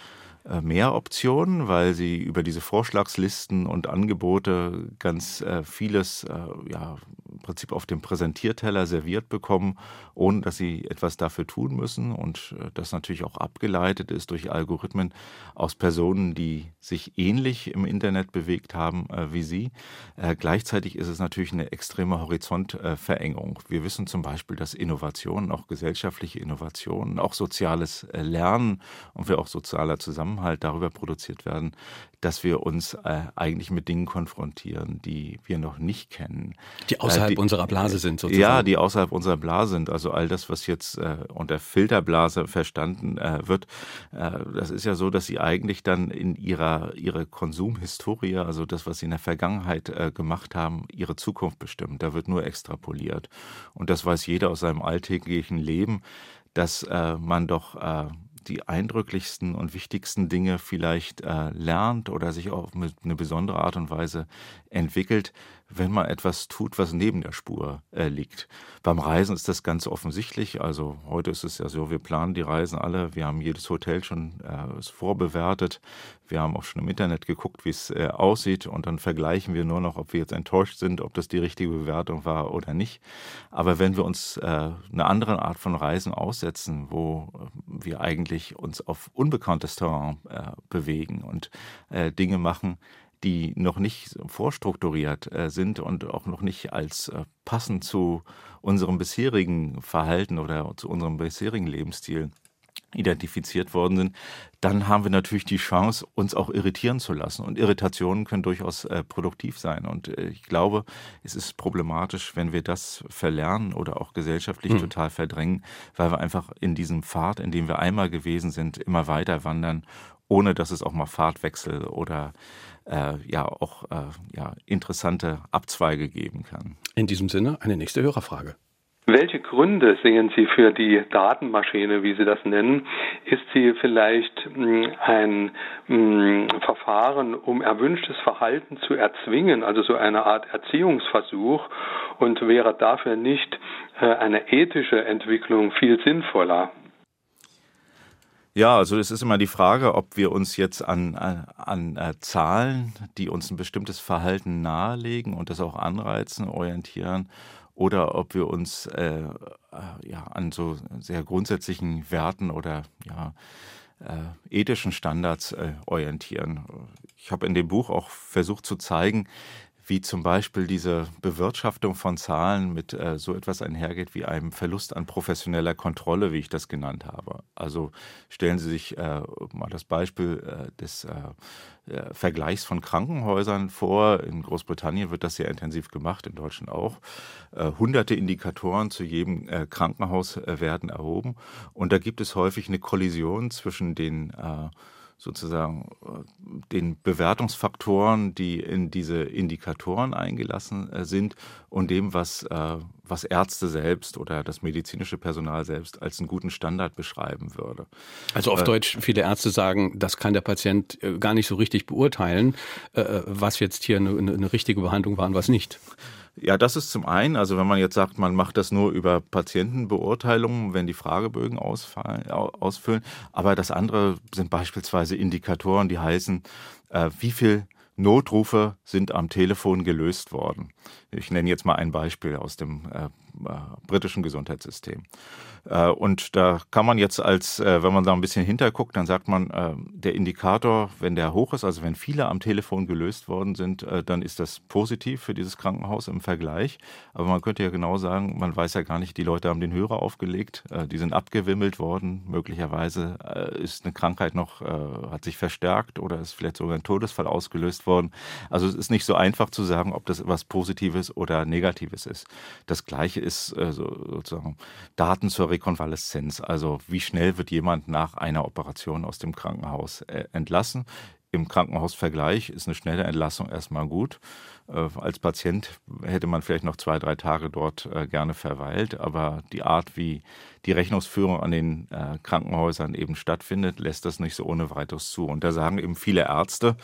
mehr Optionen, weil sie über diese Vorschlagslisten und Angebote ganz äh, vieles äh, ja, Prinzip auf dem Präsentierteller serviert bekommen, ohne dass sie etwas dafür tun müssen und äh, das natürlich auch abgeleitet ist durch Algorithmen aus Personen, die sich ähnlich im Internet bewegt haben äh, wie sie. Äh, gleichzeitig ist es natürlich eine extreme Horizontverengung. Wir wissen zum Beispiel, dass Innovationen, auch gesellschaftliche Innovationen, auch soziales Lernen und wir auch sozialer Zusammenhalt darüber produziert werden, dass wir uns eigentlich mit Dingen konfrontieren, die wir noch nicht kennen. Die außerhalb die, unserer Blase sind sozusagen. Ja, die außerhalb unserer Blase sind. Also all das, was jetzt äh, unter Filterblase verstanden äh, wird, äh, das ist ja so, dass sie eigentlich dann in ihrer ihre Konsumhistorie, also das, was sie in der Vergangenheit äh, gemacht haben, ihre Zukunft bestimmen. Da wird nur extrapoliert. Und das weiß jeder aus seinem alltäglichen Leben, dass äh, man doch äh, die eindrücklichsten und wichtigsten Dinge vielleicht äh, lernt oder sich auf eine besondere Art und Weise entwickelt, wenn man etwas tut, was neben der Spur äh, liegt. Beim Reisen ist das ganz offensichtlich. Also heute ist es ja so, wir planen die Reisen alle. Wir haben jedes Hotel schon äh, vorbewertet. Wir haben auch schon im Internet geguckt, wie es äh, aussieht. Und dann vergleichen wir nur noch, ob wir jetzt enttäuscht sind, ob das die richtige Bewertung war oder nicht. Aber wenn wir uns äh, eine andere Art von Reisen aussetzen, wo äh, wir eigentlich uns auf unbekanntes Terrain äh, bewegen und Dinge machen, die noch nicht vorstrukturiert äh, sind und auch noch nicht als äh, passend zu unserem bisherigen Verhalten oder zu unserem bisherigen Lebensstil identifiziert worden sind, dann haben wir natürlich die Chance, uns auch irritieren zu lassen. Und Irritationen können durchaus äh, produktiv sein. Und äh, ich glaube, es ist problematisch, wenn wir das verlernen oder auch gesellschaftlich mhm. total verdrängen, weil wir einfach in diesem Pfad, in dem wir einmal gewesen sind, immer weiter wandern, ohne dass es auch mal Fahrtwechsel oder äh, ja auch äh, ja, interessante Abzweige geben kann. In diesem Sinne eine nächste Hörerfrage. Welche Gründe sehen Sie für die Datenmaschine, wie Sie das nennen? Ist sie vielleicht hm, ein hm, Verfahren, um erwünschtes Verhalten zu erzwingen, also so eine Art Erziehungsversuch? Und wäre dafür nicht äh, eine ethische Entwicklung viel sinnvoller? Ja, also es ist immer die Frage, ob wir uns jetzt an, an, an äh, Zahlen, die uns ein bestimmtes Verhalten nahelegen und das auch anreizen, orientieren oder ob wir uns äh, äh, ja, an so sehr grundsätzlichen Werten oder ja, äh, ethischen Standards äh, orientieren. Ich habe in dem Buch auch versucht zu zeigen, wie zum Beispiel diese Bewirtschaftung von Zahlen mit äh, so etwas einhergeht wie einem Verlust an professioneller Kontrolle, wie ich das genannt habe. Also stellen Sie sich äh, mal das Beispiel äh, des äh, äh, Vergleichs von Krankenhäusern vor. In Großbritannien wird das sehr intensiv gemacht, in Deutschland auch. Äh, hunderte Indikatoren zu jedem Krankenhaus werden erhoben. Und da gibt es häufig eine Kollision zwischen den sozusagen äh, den Bewertungsfaktoren, die in diese Indikatoren eingelassen äh, sind und dem, was, äh, was Ärzte selbst oder das medizinische Personal selbst als einen guten Standard beschreiben würde. Also auf Deutsch, viele Ärzte sagen, das kann der Patient gar nicht so richtig beurteilen, was jetzt hier eine, eine richtige Behandlung war und was nicht. Ja, das ist zum einen, also wenn man jetzt sagt, man macht das nur über Patientenbeurteilungen, wenn die Fragebögen ausfallen, ausfüllen. Aber das andere sind beispielsweise Indikatoren, die heißen, äh, wie viel Notrufe sind am Telefon gelöst worden. Ich nenne jetzt mal ein Beispiel aus dem äh, britischen Gesundheitssystem. Äh, und da kann man jetzt als, äh, wenn man da ein bisschen hinterguckt, dann sagt man, äh, der Indikator, wenn der hoch ist, also wenn viele am Telefon gelöst worden sind, dann ist das positiv für dieses Krankenhaus im Vergleich. Aber man könnte ja genau sagen, man weiß ja gar nicht, die Leute haben den Hörer aufgelegt, die sind abgewimmelt worden. Möglicherweise ist eine Krankheit noch, hat sich verstärkt oder ist vielleicht sogar ein Todesfall ausgelöst worden. Also es ist nicht so einfach zu sagen, ob das etwas Positives oder Negatives ist. Das Gleiche ist sozusagen Daten zur Rekonvaleszenz. Also wie schnell wird jemand nach einer Operation aus dem Krankenhaus äh, entlassen? Im Krankenhausvergleich ist eine schnelle Entlassung erstmal gut. Äh, als Patient hätte man vielleicht noch zwei, drei Tage dort äh, gerne verweilt, aber die Art, wie die Rechnungsführung an den Krankenhäusern eben stattfindet, lässt das nicht so ohne weiteres zu. Und da sagen eben viele Ärzte,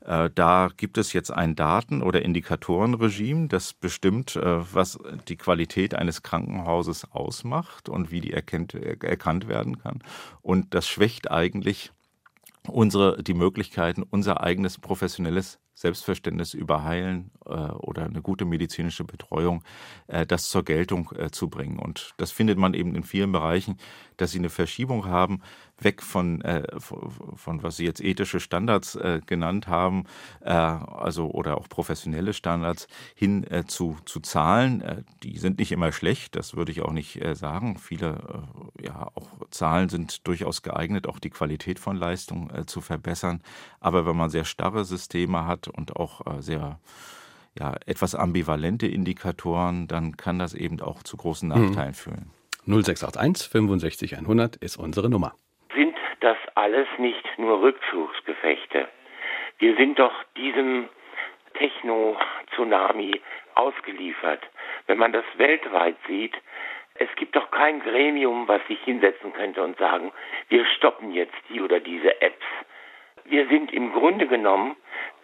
da gibt es jetzt ein Daten- oder Indikatorenregime, das bestimmt, was die Qualität eines Krankenhauses ausmacht und wie die erkennt, erkannt werden kann. Und das schwächt eigentlich unsere, die Möglichkeiten, unser eigenes professionelles Selbstverständnis über Heilen oder eine gute medizinische Betreuung, äh, das zur Geltung äh, zu bringen. Und das findet man eben in vielen Bereichen, dass sie eine Verschiebung haben, weg von, äh, von, was Sie jetzt ethische Standards äh, genannt haben, äh, also oder auch professionelle Standards, hin zu, zu Zahlen. die sind nicht immer schlecht, das würde ich auch nicht sagen. Viele ja, auch Zahlen sind durchaus geeignet, auch die Qualität von Leistung zu verbessern. Aber wenn man sehr starre Systeme hat, und auch äh, sehr ja, etwas ambivalente Indikatoren, dann kann das eben auch zu großen mhm. Nachteilen mhm. führen. 0681 65 100 ist unsere Nummer. Sind das alles nicht nur Rückzugsgefechte? Wir sind doch diesem Techno-Tsunami ausgeliefert. Wenn man das weltweit sieht, es gibt doch kein Gremium, was sich hinsetzen könnte und sagen, wir stoppen jetzt die oder diese Apps. Wir sind im Grunde genommen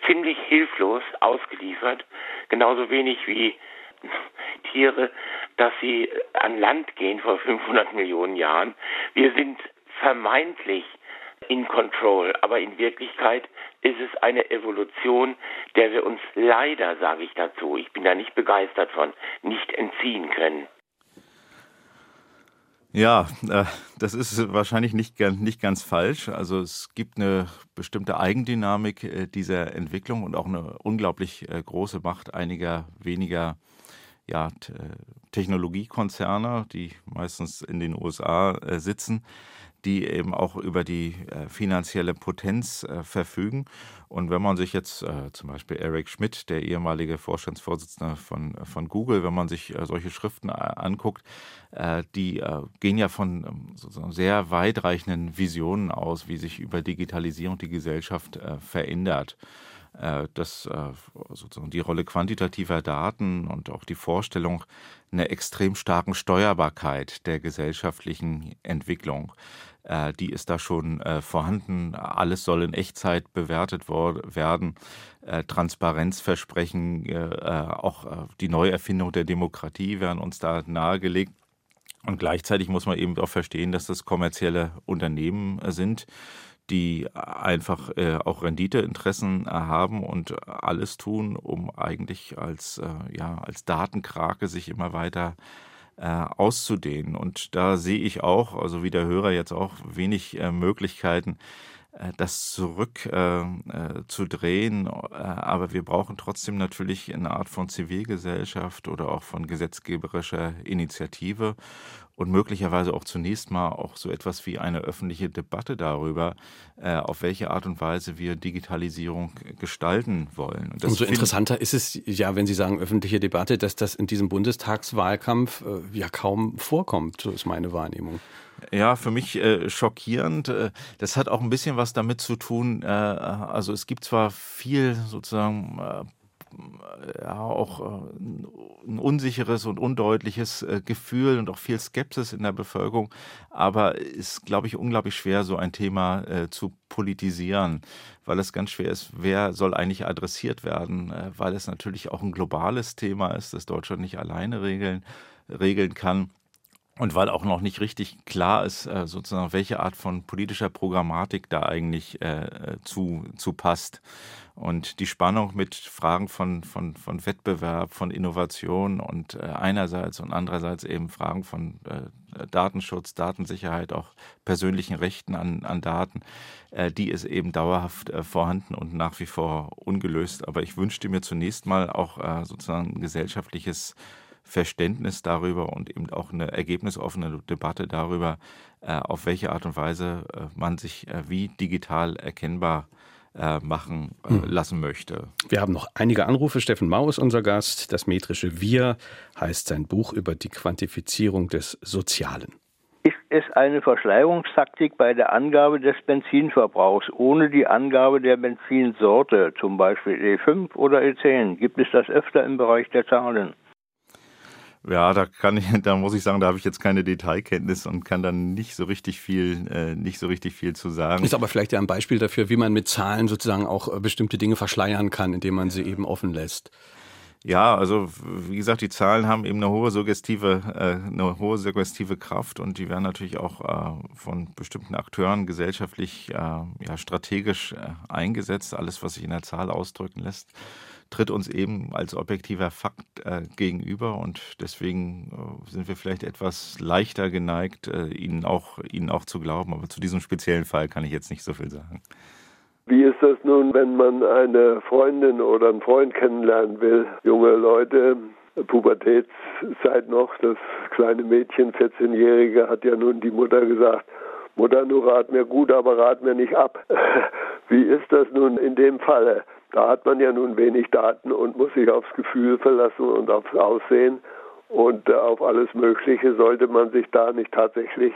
ziemlich hilflos ausgeliefert, genauso wenig wie *laughs* Tiere, dass sie an Land gehen vor 500 Millionen Jahren. Wir sind vermeintlich in Control, aber in Wirklichkeit ist es eine Evolution, der wir uns leider, sage ich dazu, ich bin da nicht begeistert von, nicht entziehen können. Ja, äh, das ist wahrscheinlich nicht, nicht ganz falsch. Also es gibt eine bestimmte Eigendynamik äh, dieser Entwicklung und auch eine unglaublich äh, große Macht einiger weniger ja, Technologiekonzerne, die meistens in den USA sitzen, die eben auch über die äh, finanzielle Potenz äh, verfügen. Und wenn man sich jetzt äh, zum Beispiel Eric Schmidt, der ehemalige Vorstandsvorsitzende von, von Google, wenn man sich äh, solche Schriften äh, anguckt, äh, die gehen ja von ähm, sehr weitreichenden Visionen aus, wie sich über Digitalisierung die Gesellschaft verändert dass sozusagen die Rolle quantitativer Daten und auch die Vorstellung einer extrem starken Steuerbarkeit der gesellschaftlichen Entwicklung äh, die ist da schon äh, vorhanden. Alles soll in Echtzeit bewertet werden. Äh, Transparenzversprechen, äh, äh, auch äh, die Neuerfindung der Demokratie werden uns da nahegelegt. Und gleichzeitig muss man eben auch verstehen, dass das kommerzielle Unternehmen sind, die einfach äh, auch Renditeinteressen haben und alles tun, um eigentlich als, äh, ja, als Datenkrake sich immer weiter äh, äh, auszudehnen. Und da sehe ich auch, also wie der Hörer jetzt auch, wenig äh, Möglichkeiten, äh, das zurückzudrehen. Aber wir brauchen trotzdem natürlich eine Art von Zivilgesellschaft oder auch von gesetzgeberischer Initiative und möglicherweise auch zunächst mal auch so etwas wie eine öffentliche Debatte darüber, auf welche Art und Weise wir Digitalisierung gestalten wollen. Umso interessanter ist es ja, wenn Sie sagen öffentliche Debatte, dass das in diesem Bundestagswahlkampf ja kaum vorkommt, so ist meine Wahrnehmung. Ja, für mich äh, schockierend. Äh, das hat auch ein bisschen was damit zu tun. Äh, also es gibt zwar viel sozusagen äh, ja, auch äh, ein unsicheres und undeutliches äh, Gefühl und auch viel Skepsis in der Bevölkerung, aber es ist, glaube ich, unglaublich schwer, so ein Thema zu politisieren, weil es ganz schwer ist, wer soll eigentlich adressiert werden, weil es natürlich auch ein globales Thema ist, das Deutschland nicht alleine regeln, regeln kann. Und weil auch noch nicht richtig klar ist, äh, sozusagen, welche Art von politischer Programmatik da eigentlich äh, zu, zu passt. Und die Spannung mit Fragen von, von, von Wettbewerb, von Innovation und äh, einerseits und andererseits eben Fragen von äh, Datenschutz, Datensicherheit, auch persönlichen Rechten an, an Daten, äh, die ist eben dauerhaft äh, vorhanden und nach wie vor ungelöst. Aber ich wünschte mir zunächst mal auch äh, sozusagen ein gesellschaftliches Verständnis darüber und eben auch eine ergebnisoffene Debatte darüber, äh, auf welche Art und Weise äh, man sich äh, wie digital erkennbar machen hm. lassen möchte. Wir haben noch einige Anrufe. Steffen Mau ist unser Gast. Das metrische Wir heißt sein Buch über die Quantifizierung des Sozialen. Ist es eine Verschleierungstaktik bei der Angabe des Benzinverbrauchs ohne die Angabe der Benzinsorte, zum Beispiel E5 oder E10? Gibt es das öfter im Bereich der Zahlen? Ja, da kann ich, *laughs* da muss ich sagen, da habe ich jetzt keine Detailkenntnis und kann dann nicht so richtig viel, äh, nicht so richtig viel zu sagen. Ist aber vielleicht ja ein Beispiel dafür, wie man mit Zahlen sozusagen auch äh, bestimmte Dinge verschleiern kann, indem man sie eben offen lässt. Ja, also wie gesagt, die Zahlen haben eben eine hohe suggestive, äh, eine hohe suggestive Kraft und die werden natürlich auch äh, von bestimmten Akteuren gesellschaftlich äh, ja, strategisch äh, eingesetzt. Alles, was sich in der Zahl ausdrücken lässt tritt uns eben als objektiver Fakt äh, gegenüber und deswegen äh, sind wir vielleicht etwas leichter geneigt, äh, ihnen, auch, ihnen auch zu glauben. Aber zu diesem speziellen Fall kann ich jetzt nicht so viel sagen. Wie ist das nun, wenn man eine Freundin oder einen Freund kennenlernen will? Junge Leute, Pubertätszeit noch, das kleine Mädchen, 14-Jährige, hat ja nun die Mutter gesagt, Mutter, du rat mir gut, aber rat mir nicht ab. *laughs* Wie ist das nun in dem Falle? Da hat man ja nun wenig Daten und muss sich aufs Gefühl verlassen und aufs Aussehen und äh, auf alles Mögliche sollte man sich da nicht tatsächlich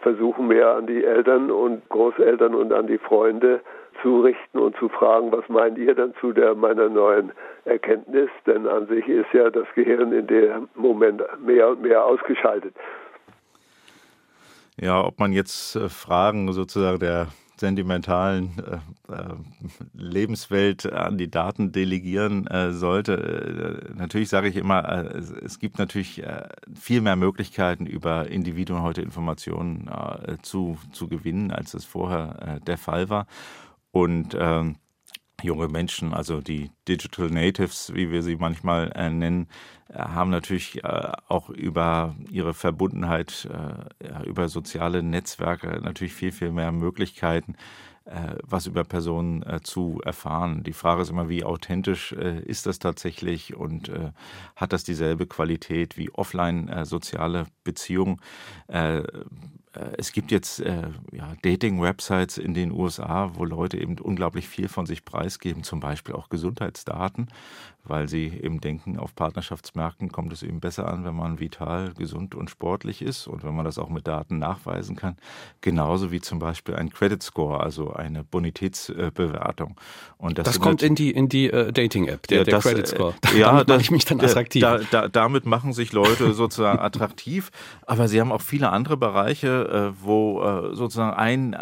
versuchen, mehr an die Eltern und Großeltern und an die Freunde zu richten und zu fragen, was meint ihr denn zu der meiner neuen Erkenntnis? Denn an sich ist ja das Gehirn in dem Moment mehr und mehr ausgeschaltet. Ja, ob man jetzt äh, Fragen sozusagen der sentimentalen äh, äh, Lebenswelt an die Daten delegieren äh, sollte. Äh, natürlich sage ich immer, äh, es, gibt natürlich viel mehr Möglichkeiten, über Individuen heute Informationen zu, zu gewinnen, als es vorher der Fall war. Und ähm, junge Menschen, also die Digital Natives, wie wir sie manchmal äh, nennen, äh, haben natürlich äh, auch über ihre Verbundenheit, äh, ja, über soziale Netzwerke natürlich viel, viel mehr Möglichkeiten, äh, was über Personen äh, zu erfahren. Die Frage ist immer, wie authentisch ist das tatsächlich und hat das dieselbe Qualität wie offline soziale Beziehungen? Äh, es gibt jetzt äh, ja, Dating-Websites in den USA, wo Leute eben unglaublich viel von sich preisgeben, zum Beispiel auch Gesundheitsdaten, weil sie eben denken, auf Partnerschaftsmärkten kommt es eben besser an, wenn man vital, gesund und sportlich ist und wenn man das auch mit Daten nachweisen kann. Genauso wie zum Beispiel ein Credit Score, also eine Bonitätsbewertung. Und das, das kommt in die, in die uh, Dating-App, der, ja, der das, Credit äh, Score. Da, *laughs* ja, damit mache ich mich dann attraktiv. Da, da, damit machen sich Leute sozusagen attraktiv, aber sie haben auch viele andere Bereiche, äh, wo sozusagen ein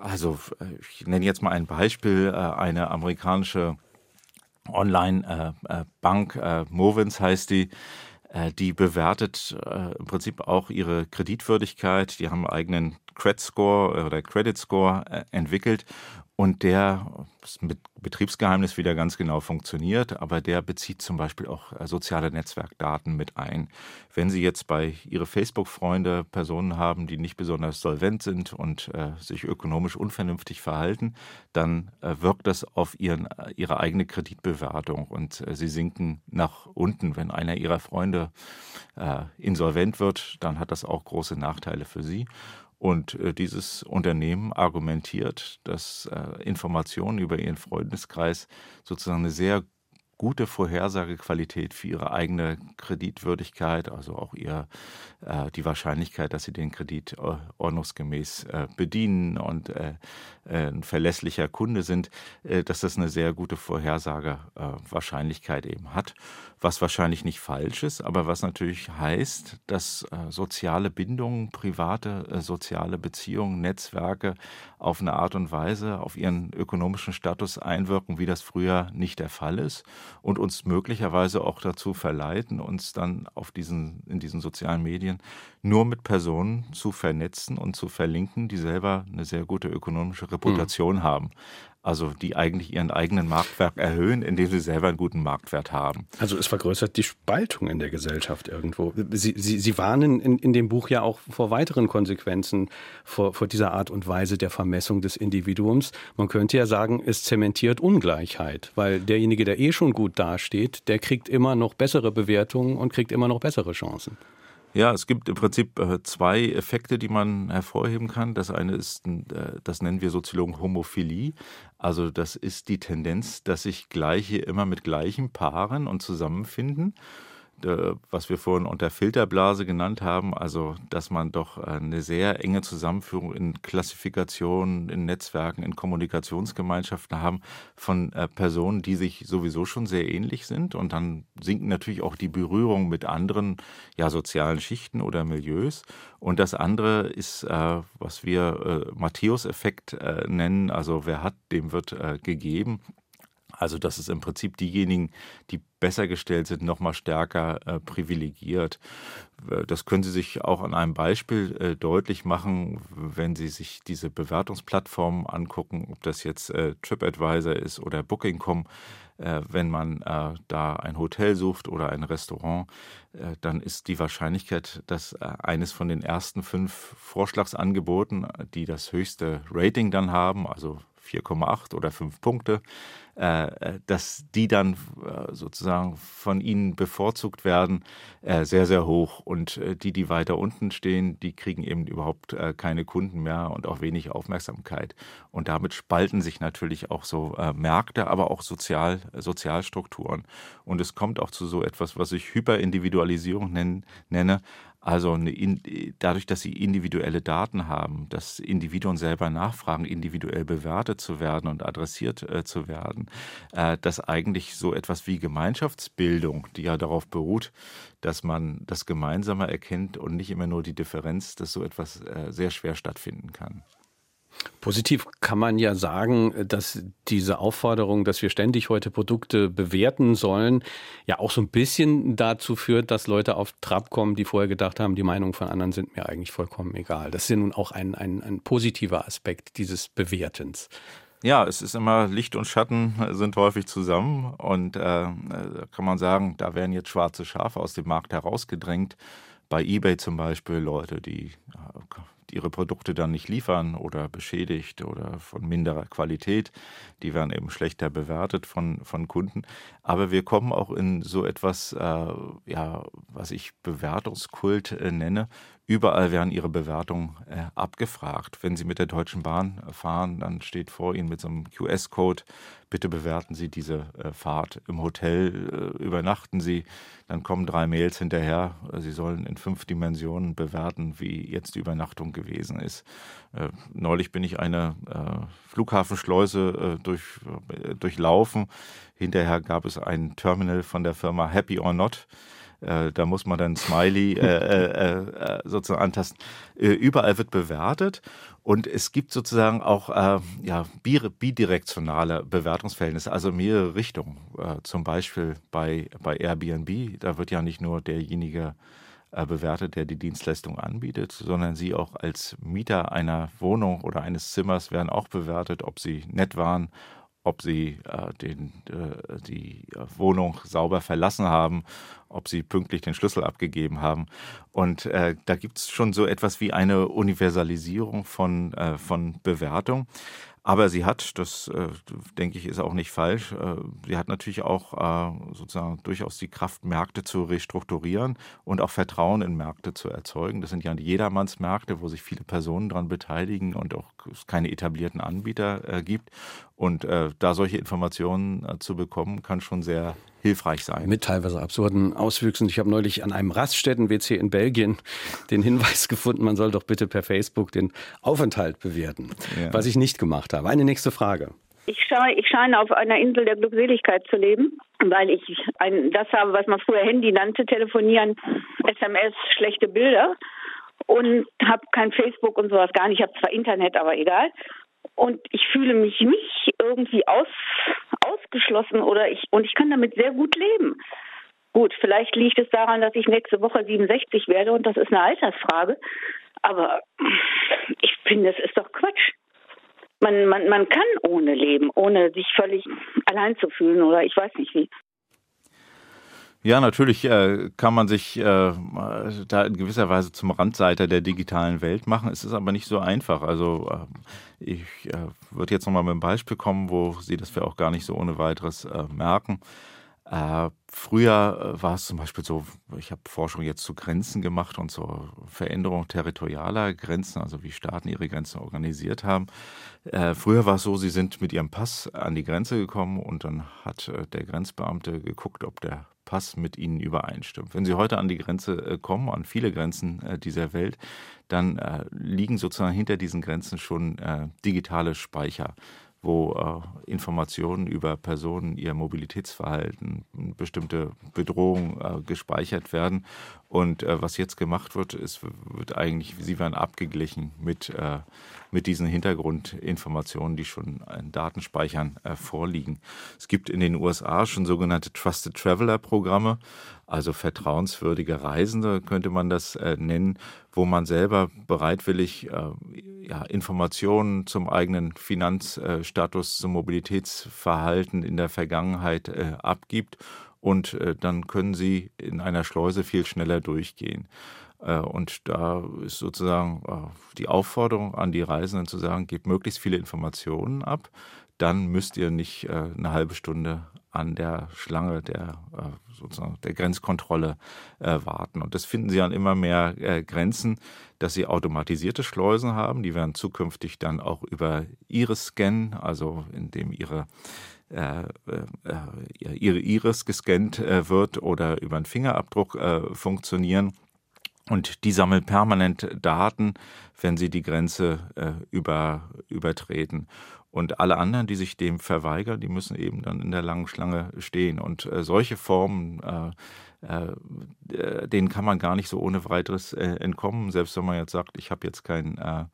also ich nenne jetzt mal ein Beispiel, eine amerikanische Online-Bank, Movens heißt die, die bewertet im Prinzip auch ihre Kreditwürdigkeit. Die haben einen eigenen Credit Score oder Credit Score entwickelt und der mit Betriebsgeheimnis wieder ganz genau funktioniert, aber der bezieht zum Beispiel auch äh, soziale Netzwerkdaten mit ein. Wenn Sie jetzt bei Ihre Facebook-Freunde Personen haben, die nicht besonders solvent sind und äh, sich ökonomisch unvernünftig verhalten, dann äh, wirkt das auf ihren, äh, Ihre eigene Kreditbewertung und äh, Sie sinken nach unten. Wenn einer Ihrer Freunde äh, insolvent wird, dann hat das auch große Nachteile für Sie. Und äh, dieses Unternehmen argumentiert, dass äh, Informationen über ihren Freundeskreis sozusagen eine sehr gute Vorhersagequalität für ihre eigene Kreditwürdigkeit, also auch ihr äh, die Wahrscheinlichkeit, dass sie den Kredit äh, ordnungsgemäß äh, bedienen und äh, äh, ein verlässlicher Kunde sind, äh, dass das eine sehr gute Vorhersagewahrscheinlichkeit eben hat, was wahrscheinlich nicht falsch ist, aber was natürlich heißt, dass soziale Bindungen, private soziale Beziehungen, Netzwerke auf eine Art und Weise auf ihren ökonomischen Status einwirken, wie das früher nicht der Fall ist und uns möglicherweise auch dazu verleiten, uns dann auf diesen, in diesen sozialen Medien nur mit Personen zu vernetzen und zu verlinken, die selber eine sehr gute ökonomische Reputation mhm. haben also die eigentlich ihren eigenen Marktwert erhöhen, indem sie selber einen guten Marktwert haben. Also es vergrößert die Spaltung in der Gesellschaft irgendwo. Sie, Sie, Sie warnen in, in dem Buch ja auch vor weiteren Konsequenzen, vor, vor dieser Art und Weise der Vermessung des Individuums. Man könnte ja sagen, es zementiert Ungleichheit, weil derjenige, der eh schon gut dasteht, der kriegt immer noch bessere Bewertungen und kriegt immer noch bessere Chancen. Ja, es gibt im Prinzip äh, zwei Effekte, die man hervorheben kann. Das eine ist, äh, das nennen wir Soziologen Homophilie. Also das ist die Tendenz, dass sich Gleiche immer mit Gleichen paaren und zusammenfinden. Äh, was wir vorhin unter Filterblase genannt haben, also dass man doch eine sehr enge Zusammenführung in Klassifikationen, in Netzwerken, in Kommunikationsgemeinschaften haben von äh, Personen, die sich sowieso schon sehr ähnlich sind. Und dann sinken natürlich auch die Berührungen mit anderen ja, sozialen Schichten oder Milieus. Und das andere ist, äh, was wir Matthäus-Effekt nennen, also wer hat, dem wird gegeben. Also dass es im Prinzip diejenigen, die besser gestellt sind, noch mal stärker äh, privilegiert. Äh, das können Sie sich auch an einem Beispiel äh, deutlich machen, wenn Sie sich diese Bewertungsplattformen angucken, ob das jetzt äh, TripAdvisor ist oder Booking.com. Äh, wenn man äh, da ein Hotel sucht oder ein Restaurant, dann ist die Wahrscheinlichkeit, dass eines von den ersten fünf Vorschlagsangeboten, die das höchste Rating dann haben, also 4,8 oder 5 Punkte, äh, äh, dass die dann äh, sozusagen von ihnen bevorzugt werden, sehr, sehr hoch. Und die, die weiter unten stehen, die kriegen eben überhaupt keine Kunden mehr und auch wenig Aufmerksamkeit. Und damit spalten sich natürlich auch so Märkte, aber auch Sozial, Sozialstrukturen. Und es kommt auch zu so etwas, was ich Hyperindividualisierung nenne. Also eine, dadurch, dass sie individuelle Daten haben, dass Individuen selber nachfragen, individuell bewertet zu werden und adressiert äh, zu werden, äh, dass eigentlich so etwas wie Gemeinschaftsbildung, die ja darauf beruht, dass man das Gemeinsame erkennt und nicht immer nur die Differenz, dass so etwas äh, sehr schwer stattfinden kann. Positiv kann man ja sagen, dass diese Aufforderung, dass wir ständig heute Produkte bewerten sollen, ja auch so ein bisschen dazu führt, dass Leute auf Trab kommen, die vorher gedacht haben, die Meinungen von anderen sind mir eigentlich vollkommen egal. Das ist ja nun auch ein, ein, ein positiver Aspekt dieses Bewertens. Ja, es ist immer Licht und Schatten sind häufig zusammen und äh, kann man sagen, da werden jetzt schwarze Schafe aus dem Markt herausgedrängt. Bei eBay zum Beispiel Leute, die ihre Produkte dann nicht liefern oder beschädigt oder von minderer Qualität. Die werden eben schlechter bewertet von, von Kunden. Aber wir kommen auch in so etwas, äh, ja, was ich Bewertungskult äh, nenne. Überall werden Ihre Bewertungen äh, abgefragt. Wenn Sie mit der Deutschen Bahn fahren, dann steht vor Ihnen mit so einem QS-Code, bitte bewerten Sie diese äh, Fahrt. Im Hotel äh, übernachten Sie, dann kommen drei Mails hinterher. Sie sollen in fünf Dimensionen bewerten, wie jetzt die Übernachtung gewesen ist. Äh, neulich bin ich eine äh, Flughafenschleuse äh, durch, durchlaufen. Hinterher gab es ein Terminal von der Firma Happy or Not äh, da muss man dann Smiley äh, äh, äh, sozusagen antasten. Überall wird bewertet und es gibt sozusagen auch ja, bidirektionale Bewertungsverhältnisse, also mehrere Richtungen. zum Beispiel bei, bei Airbnb, da wird ja nicht nur derjenige bewertet, der die Dienstleistung anbietet, sondern Sie auch als Mieter einer Wohnung oder eines Zimmers werden auch bewertet, ob Sie nett waren, ob sie äh, den, äh, die Wohnung sauber verlassen haben, ob sie pünktlich den Schlüssel abgegeben haben. Und äh, da gibt es schon so etwas wie eine Universalisierung von, äh, von Bewertung. Aber sie hat, das äh, denke ich, ist auch nicht falsch, äh, sie hat natürlich auch äh, sozusagen durchaus die Kraft, Märkte zu restrukturieren und auch Vertrauen in Märkte zu erzeugen. Das sind ja Jedermannsmärkte, wo sich viele Personen daran beteiligen und auch es keine etablierten Anbieter äh, gibt. Und äh, da solche Informationen äh, zu bekommen, kann schon sehr hilfreich sein. Mit teilweise absurden Auswüchsen. Ich habe neulich an einem Raststätten-WC in Belgien den Hinweis *laughs* gefunden, man soll doch bitte per Facebook den Aufenthalt bewerten, ja. was ich nicht gemacht habe. Eine nächste Frage. Ich, scheine, ich scheine auf einer Insel der Glückseligkeit zu leben, weil ich ein, das habe, was man früher Handy nannte, telefonieren, SMS, schlechte Bilder und habe kein Facebook und sowas gar nicht. Ich habe zwar Internet, aber egal. Und ich fühle mich nicht irgendwie aus, ausgeschlossen oder ich, und ich kann damit sehr gut leben. Gut, vielleicht liegt es daran, dass ich nächste Woche 67 werde und das ist eine Altersfrage. Aber ich finde, es ist doch Quatsch. Man, man, man kann ohne leben, ohne sich völlig allein zu fühlen oder ich weiß nicht wie. Ja, natürlich äh, kann man sich äh, da in gewisser Weise zum Randseiter der digitalen Welt machen. Es ist aber nicht so einfach. Also äh, ich äh, würde jetzt nochmal mit einem Beispiel kommen, wo Sie das wir auch gar nicht so ohne weiteres äh, merken. Äh, früher war es zum Beispiel so, ich habe Forschung jetzt zu Grenzen gemacht und zur Veränderung territorialer Grenzen, also wie Staaten ihre Grenzen organisiert haben. Früher war es so, sie sind mit ihrem Pass an die Grenze gekommen und dann hat der Grenzbeamte geguckt, ob der Pass mit ihnen übereinstimmt. Wenn Sie heute an die Grenze äh, kommen, an viele Grenzen äh, dieser Welt, dann äh, liegen sozusagen hinter diesen Grenzen schon digitale Speicher wo äh, Informationen über Personen, ihr Mobilitätsverhalten, bestimmte Bedrohungen äh, gespeichert werden. Und äh, was jetzt gemacht wird, ist, wird eigentlich, sie werden abgeglichen mit, äh, mit diesen Hintergrundinformationen, die schon in Datenspeichern äh, vorliegen. Es gibt in den USA schon sogenannte Trusted Traveler Programme, also vertrauenswürdige Reisende könnte man das äh, nennen, wo man selber bereitwillig äh, ja, Informationen zum eigenen Finanzstatus, zum Mobilitätsverhalten in der Vergangenheit äh, abgibt und äh, dann können sie in einer Schleuse viel schneller durchgehen. Äh, und da ist sozusagen äh, die Aufforderung an die Reisenden zu sagen, gebt möglichst viele Informationen ab, dann müsst ihr nicht eine halbe Stunde an der Schlange der sozusagen der Grenzkontrolle äh, warten. Und das finden Sie an immer mehr äh, Grenzen, dass Sie automatisierte Schleusen haben. Die werden zukünftig dann auch über Iris-Scan, also indem Ihre äh, äh, ihre Iris gescannt äh, wird oder über einen Fingerabdruck funktionieren. Und die sammeln permanent Daten, wenn sie die Grenze über, übertreten. Und alle anderen, die sich dem verweigern, die müssen eben dann in der langen Schlange stehen. Und äh, solche Formen, äh, äh, denen kann man gar nicht so ohne weiteres äh, entkommen. Selbst wenn man jetzt sagt, ich habe jetzt kein, äh,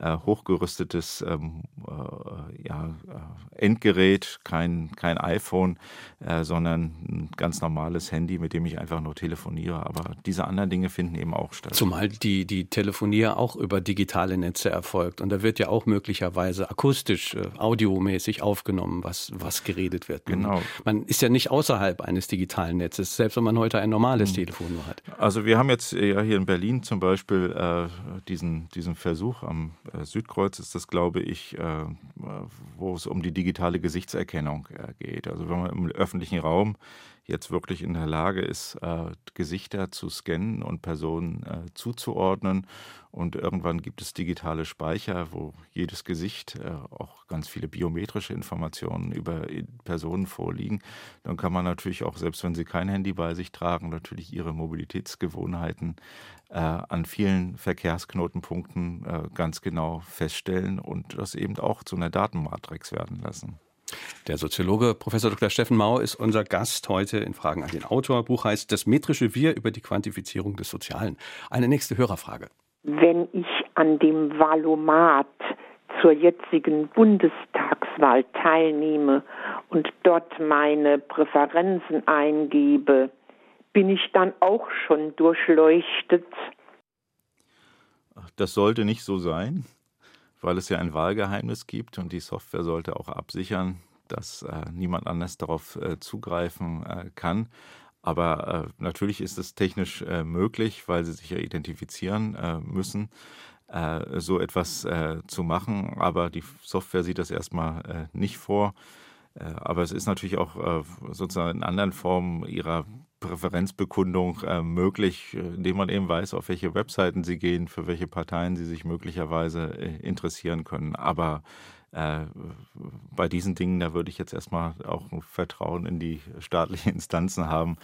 hochgerüstetes ähm, äh, ja, äh, Endgerät, kein, kein iPhone, äh, sondern ein ganz normales Handy, mit dem ich einfach nur telefoniere. Aber diese anderen Dinge finden eben auch statt. Zumal die, die Telefonie auch über digitale Netze erfolgt. Und da wird ja auch möglicherweise akustisch, äh, audiomäßig aufgenommen, was, was geredet wird. Genau. Man ist ja nicht außerhalb eines digitalen Netzes, selbst wenn man heute ein normales hm. Telefon nur hat. Also wir haben jetzt ja hier in Berlin zum Beispiel äh, diesen, diesen Versuch am äh, Südkreuz ist das, glaube ich, äh, wo es um die digitale Gesichtserkennung äh, geht. Also wenn man im öffentlichen Raum jetzt wirklich in der Lage ist, äh, Gesichter zu scannen und Personen äh, zuzuordnen. Und irgendwann gibt es digitale Speicher, wo jedes Gesicht, äh, auch ganz viele biometrische Informationen über Personen vorliegen. Dann kann man natürlich auch, selbst wenn sie kein Handy bei sich tragen, natürlich ihre Mobilitätsgewohnheiten äh, an vielen Verkehrsknotenpunkten äh, ganz genau feststellen und das eben auch zu einer Datenmatrix werden lassen. Der Soziologe Professor Dr. Steffen Mau ist unser Gast heute in Fragen an den Autor. Buch heißt Das metrische Wir über die Quantifizierung des Sozialen. Eine nächste Hörerfrage. Wenn ich an dem Valomat zur jetzigen Bundestagswahl teilnehme und dort meine Präferenzen eingebe, bin ich dann auch schon durchleuchtet? Das sollte nicht so sein weil es ja ein Wahlgeheimnis gibt und die Software sollte auch absichern, dass äh, niemand anders darauf äh, zugreifen äh, kann. Aber äh, natürlich ist es technisch äh, möglich, weil sie sich ja identifizieren äh, müssen, so etwas zu machen. Aber die Software sieht das erstmal nicht vor. Aber es ist natürlich auch sozusagen in anderen Formen ihrer Präferenzbekundung äh, möglich, indem man eben weiß, auf welche Webseiten sie gehen, für welche Parteien sie sich möglicherweise äh, interessieren können. Aber äh, bei diesen Dingen, da würde ich jetzt erstmal auch ein Vertrauen in die staatlichen *laughs* Instanzen haben,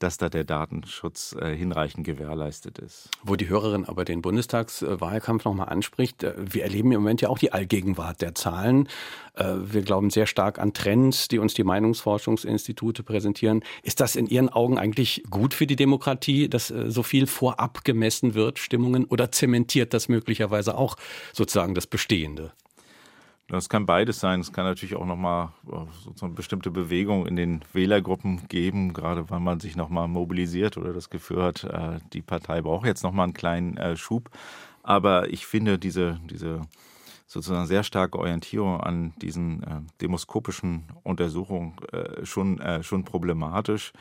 dass da der Datenschutz äh, hinreichend gewährleistet ist. Wo die Hörerin aber den Bundestagswahlkampf nochmal anspricht, äh, wir erleben im Moment ja auch die Allgegenwart der Zahlen. Wir glauben sehr stark an Trends, die uns die Meinungsforschungsinstitute präsentieren. Ist das in Ihren Augen eigentlich gut für die Demokratie, dass so viel vorab gemessen wird, Stimmungen, oder zementiert das möglicherweise auch sozusagen das Bestehende? Das kann beides sein. Es kann natürlich auch nochmal äh, so eine bestimmte Bewegung in den Wählergruppen geben, gerade weil man sich nochmal mobilisiert oder das Gefühl hat, äh, die Partei braucht jetzt nochmal einen kleinen äh, Schub. Aber ich finde diese, diese sozusagen sehr starke Orientierung an diesen demoskopischen Untersuchungen schon, schon problematisch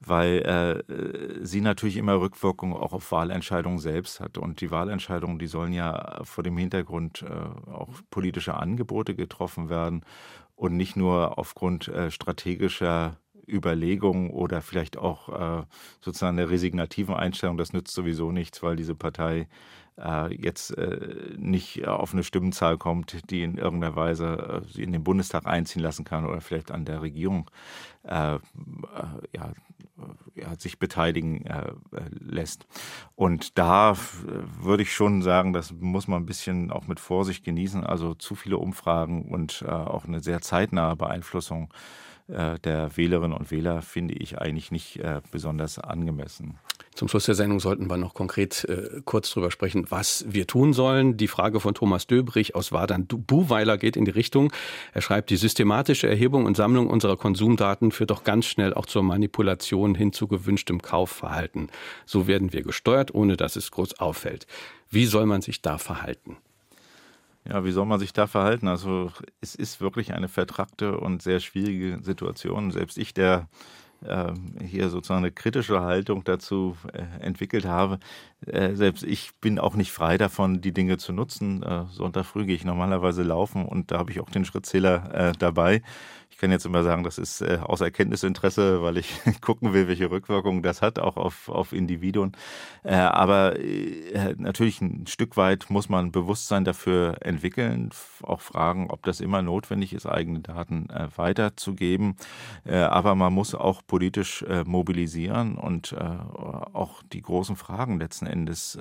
weil äh, sie natürlich immer Rückwirkungen auch auf Wahlentscheidungen selbst hat. Und die Wahlentscheidungen, die sollen ja vor dem Hintergrund äh, auch politischer Angebote getroffen werden und nicht nur aufgrund äh, strategischer Überlegungen oder vielleicht auch äh, sozusagen der resignativen Einstellung, das nützt sowieso nichts, weil diese Partei äh, jetzt äh, nicht auf eine Stimmenzahl kommt, die in irgendeiner Weise sie in den Bundestag einziehen lassen kann oder vielleicht an der Regierung ja, ja, sich beteiligen äh, lässt. Und da würde ich schon sagen, das muss man ein bisschen auch mit Vorsicht genießen. Also zu viele Umfragen und äh, auch eine sehr zeitnahe Beeinflussung äh, der Wählerinnen und Wähler finde ich eigentlich nicht äh, besonders angemessen. Zum Schluss der Sendung sollten wir noch konkret äh, kurz darüber sprechen, was wir tun sollen. Die Frage von Thomas Döbrich aus Wadern-Buweiler geht in die Richtung. Er schreibt, die systematische Erhebung und Sammlung unserer Konsumdaten führt doch ganz schnell auch zur Manipulation hin zu gewünschtem Kaufverhalten. So werden wir gesteuert, ohne dass es groß auffällt. Wie soll man sich da verhalten? Ja, wie soll man sich da verhalten? Also es ist wirklich eine vertrackte und sehr schwierige Situation. Selbst ich, der äh, hier sozusagen eine kritische Haltung dazu äh, entwickelt habe, äh, selbst ich bin auch nicht frei davon, die Dinge zu nutzen. Äh, Sonntag früh gehe ich normalerweise laufen und da habe ich auch den Schrittzähler äh, dabei kann jetzt immer sagen, das ist äh, aus Erkenntnisinteresse, weil ich *laughs* gucken will, welche Rückwirkungen das hat, auch auf, auf Individuen. Äh, aber äh, natürlich ein Stück weit muss man Bewusstsein dafür entwickeln, auch fragen, ob das immer notwendig ist, eigene Daten äh, weiterzugeben. Äh, aber man muss auch politisch mobilisieren und auch die großen Fragen letzten Endes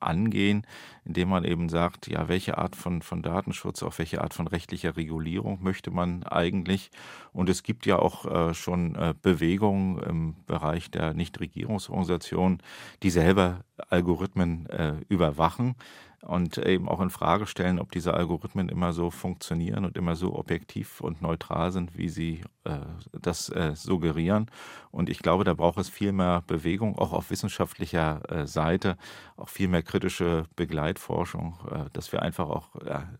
angehen, indem man eben sagt, ja, welche Art von, von Datenschutz, auf welche Art von rechtlicher Regulierung möchte man eigentlich und es gibt ja auch äh, schon äh, Bewegungen im Bereich der Nichtregierungsorganisationen, die selber Algorithmen äh, überwachen und eben auch in Frage stellen, ob diese Algorithmen immer so funktionieren und immer so objektiv und neutral sind, wie sie äh, das äh, suggerieren. Und ich glaube, da braucht es viel mehr Bewegung, auch auf wissenschaftlicher äh, Seite, auch viel mehr kritische Begleitforschung, äh, dass wir einfach auch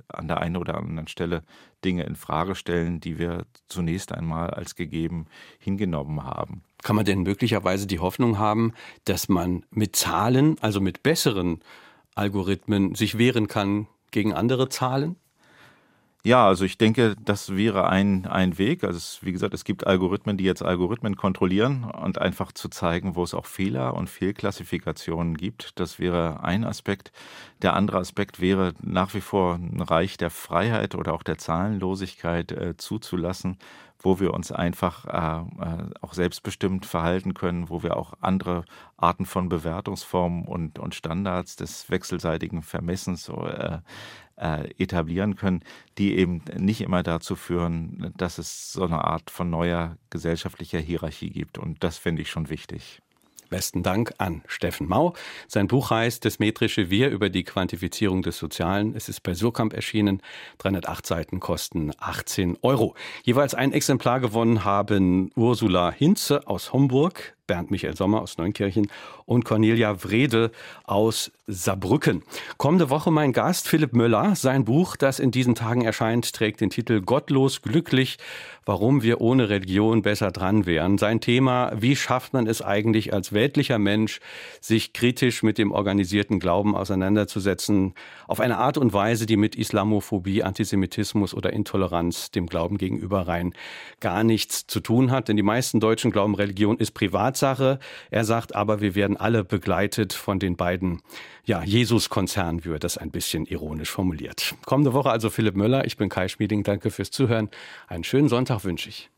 an der einen oder anderen Stelle Dinge in Frage stellen, die wir zunächst einmal als gegeben hingenommen haben. Kann man denn möglicherweise die Hoffnung haben, dass man mit Zahlen, also mit besseren Algorithmen, sich wehren kann gegen andere Zahlen? Ja, also ich denke, das wäre ein, ein Weg. Also es, wie gesagt, es gibt Algorithmen, die jetzt Algorithmen kontrollieren und einfach zu zeigen, wo es auch Fehler und Fehlklassifikationen gibt. Das wäre ein Aspekt. Der andere Aspekt wäre nach wie vor ein Reich der Freiheit oder auch der Zahlenlosigkeit äh, zuzulassen, wo wir uns einfach äh, äh, auch selbstbestimmt verhalten können, wo wir auch andere Arten von Bewertungsformen und, und Standards des wechselseitigen Vermessens äh, äh, etablieren können, die eben nicht immer dazu führen, dass es so eine Art von neuer gesellschaftlicher Hierarchie gibt. Und das finde ich schon wichtig. Besten Dank an Steffen Mau. Sein Buch heißt Das metrische Wir über die Quantifizierung des Sozialen. Es ist bei Surkamp erschienen. 308 Seiten kosten 18 Euro. Jeweils ein Exemplar gewonnen haben Ursula Hinze aus Homburg, Bernd Michael Sommer aus Neunkirchen und Cornelia Wrede aus Saarbrücken. Kommende Woche mein Gast Philipp Möller. Sein Buch, das in diesen Tagen erscheint, trägt den Titel Gottlos glücklich, warum wir ohne Religion besser dran wären. Sein Thema, wie schafft man es eigentlich als weltlicher Mensch, sich kritisch mit dem organisierten Glauben auseinanderzusetzen, auf eine Art und Weise, die mit Islamophobie, Antisemitismus oder Intoleranz dem Glauben gegenüber rein gar nichts zu tun hat. Denn die meisten Deutschen glauben, Religion ist Privatsache. Er sagt aber, wir werden alle begleitet von den beiden ja, Jesus-Konzern, wie er das ein bisschen ironisch formuliert. Kommende Woche also Philipp Möller, ich bin Kai Schmieding, danke fürs Zuhören. Einen schönen Sonntag wünsche ich.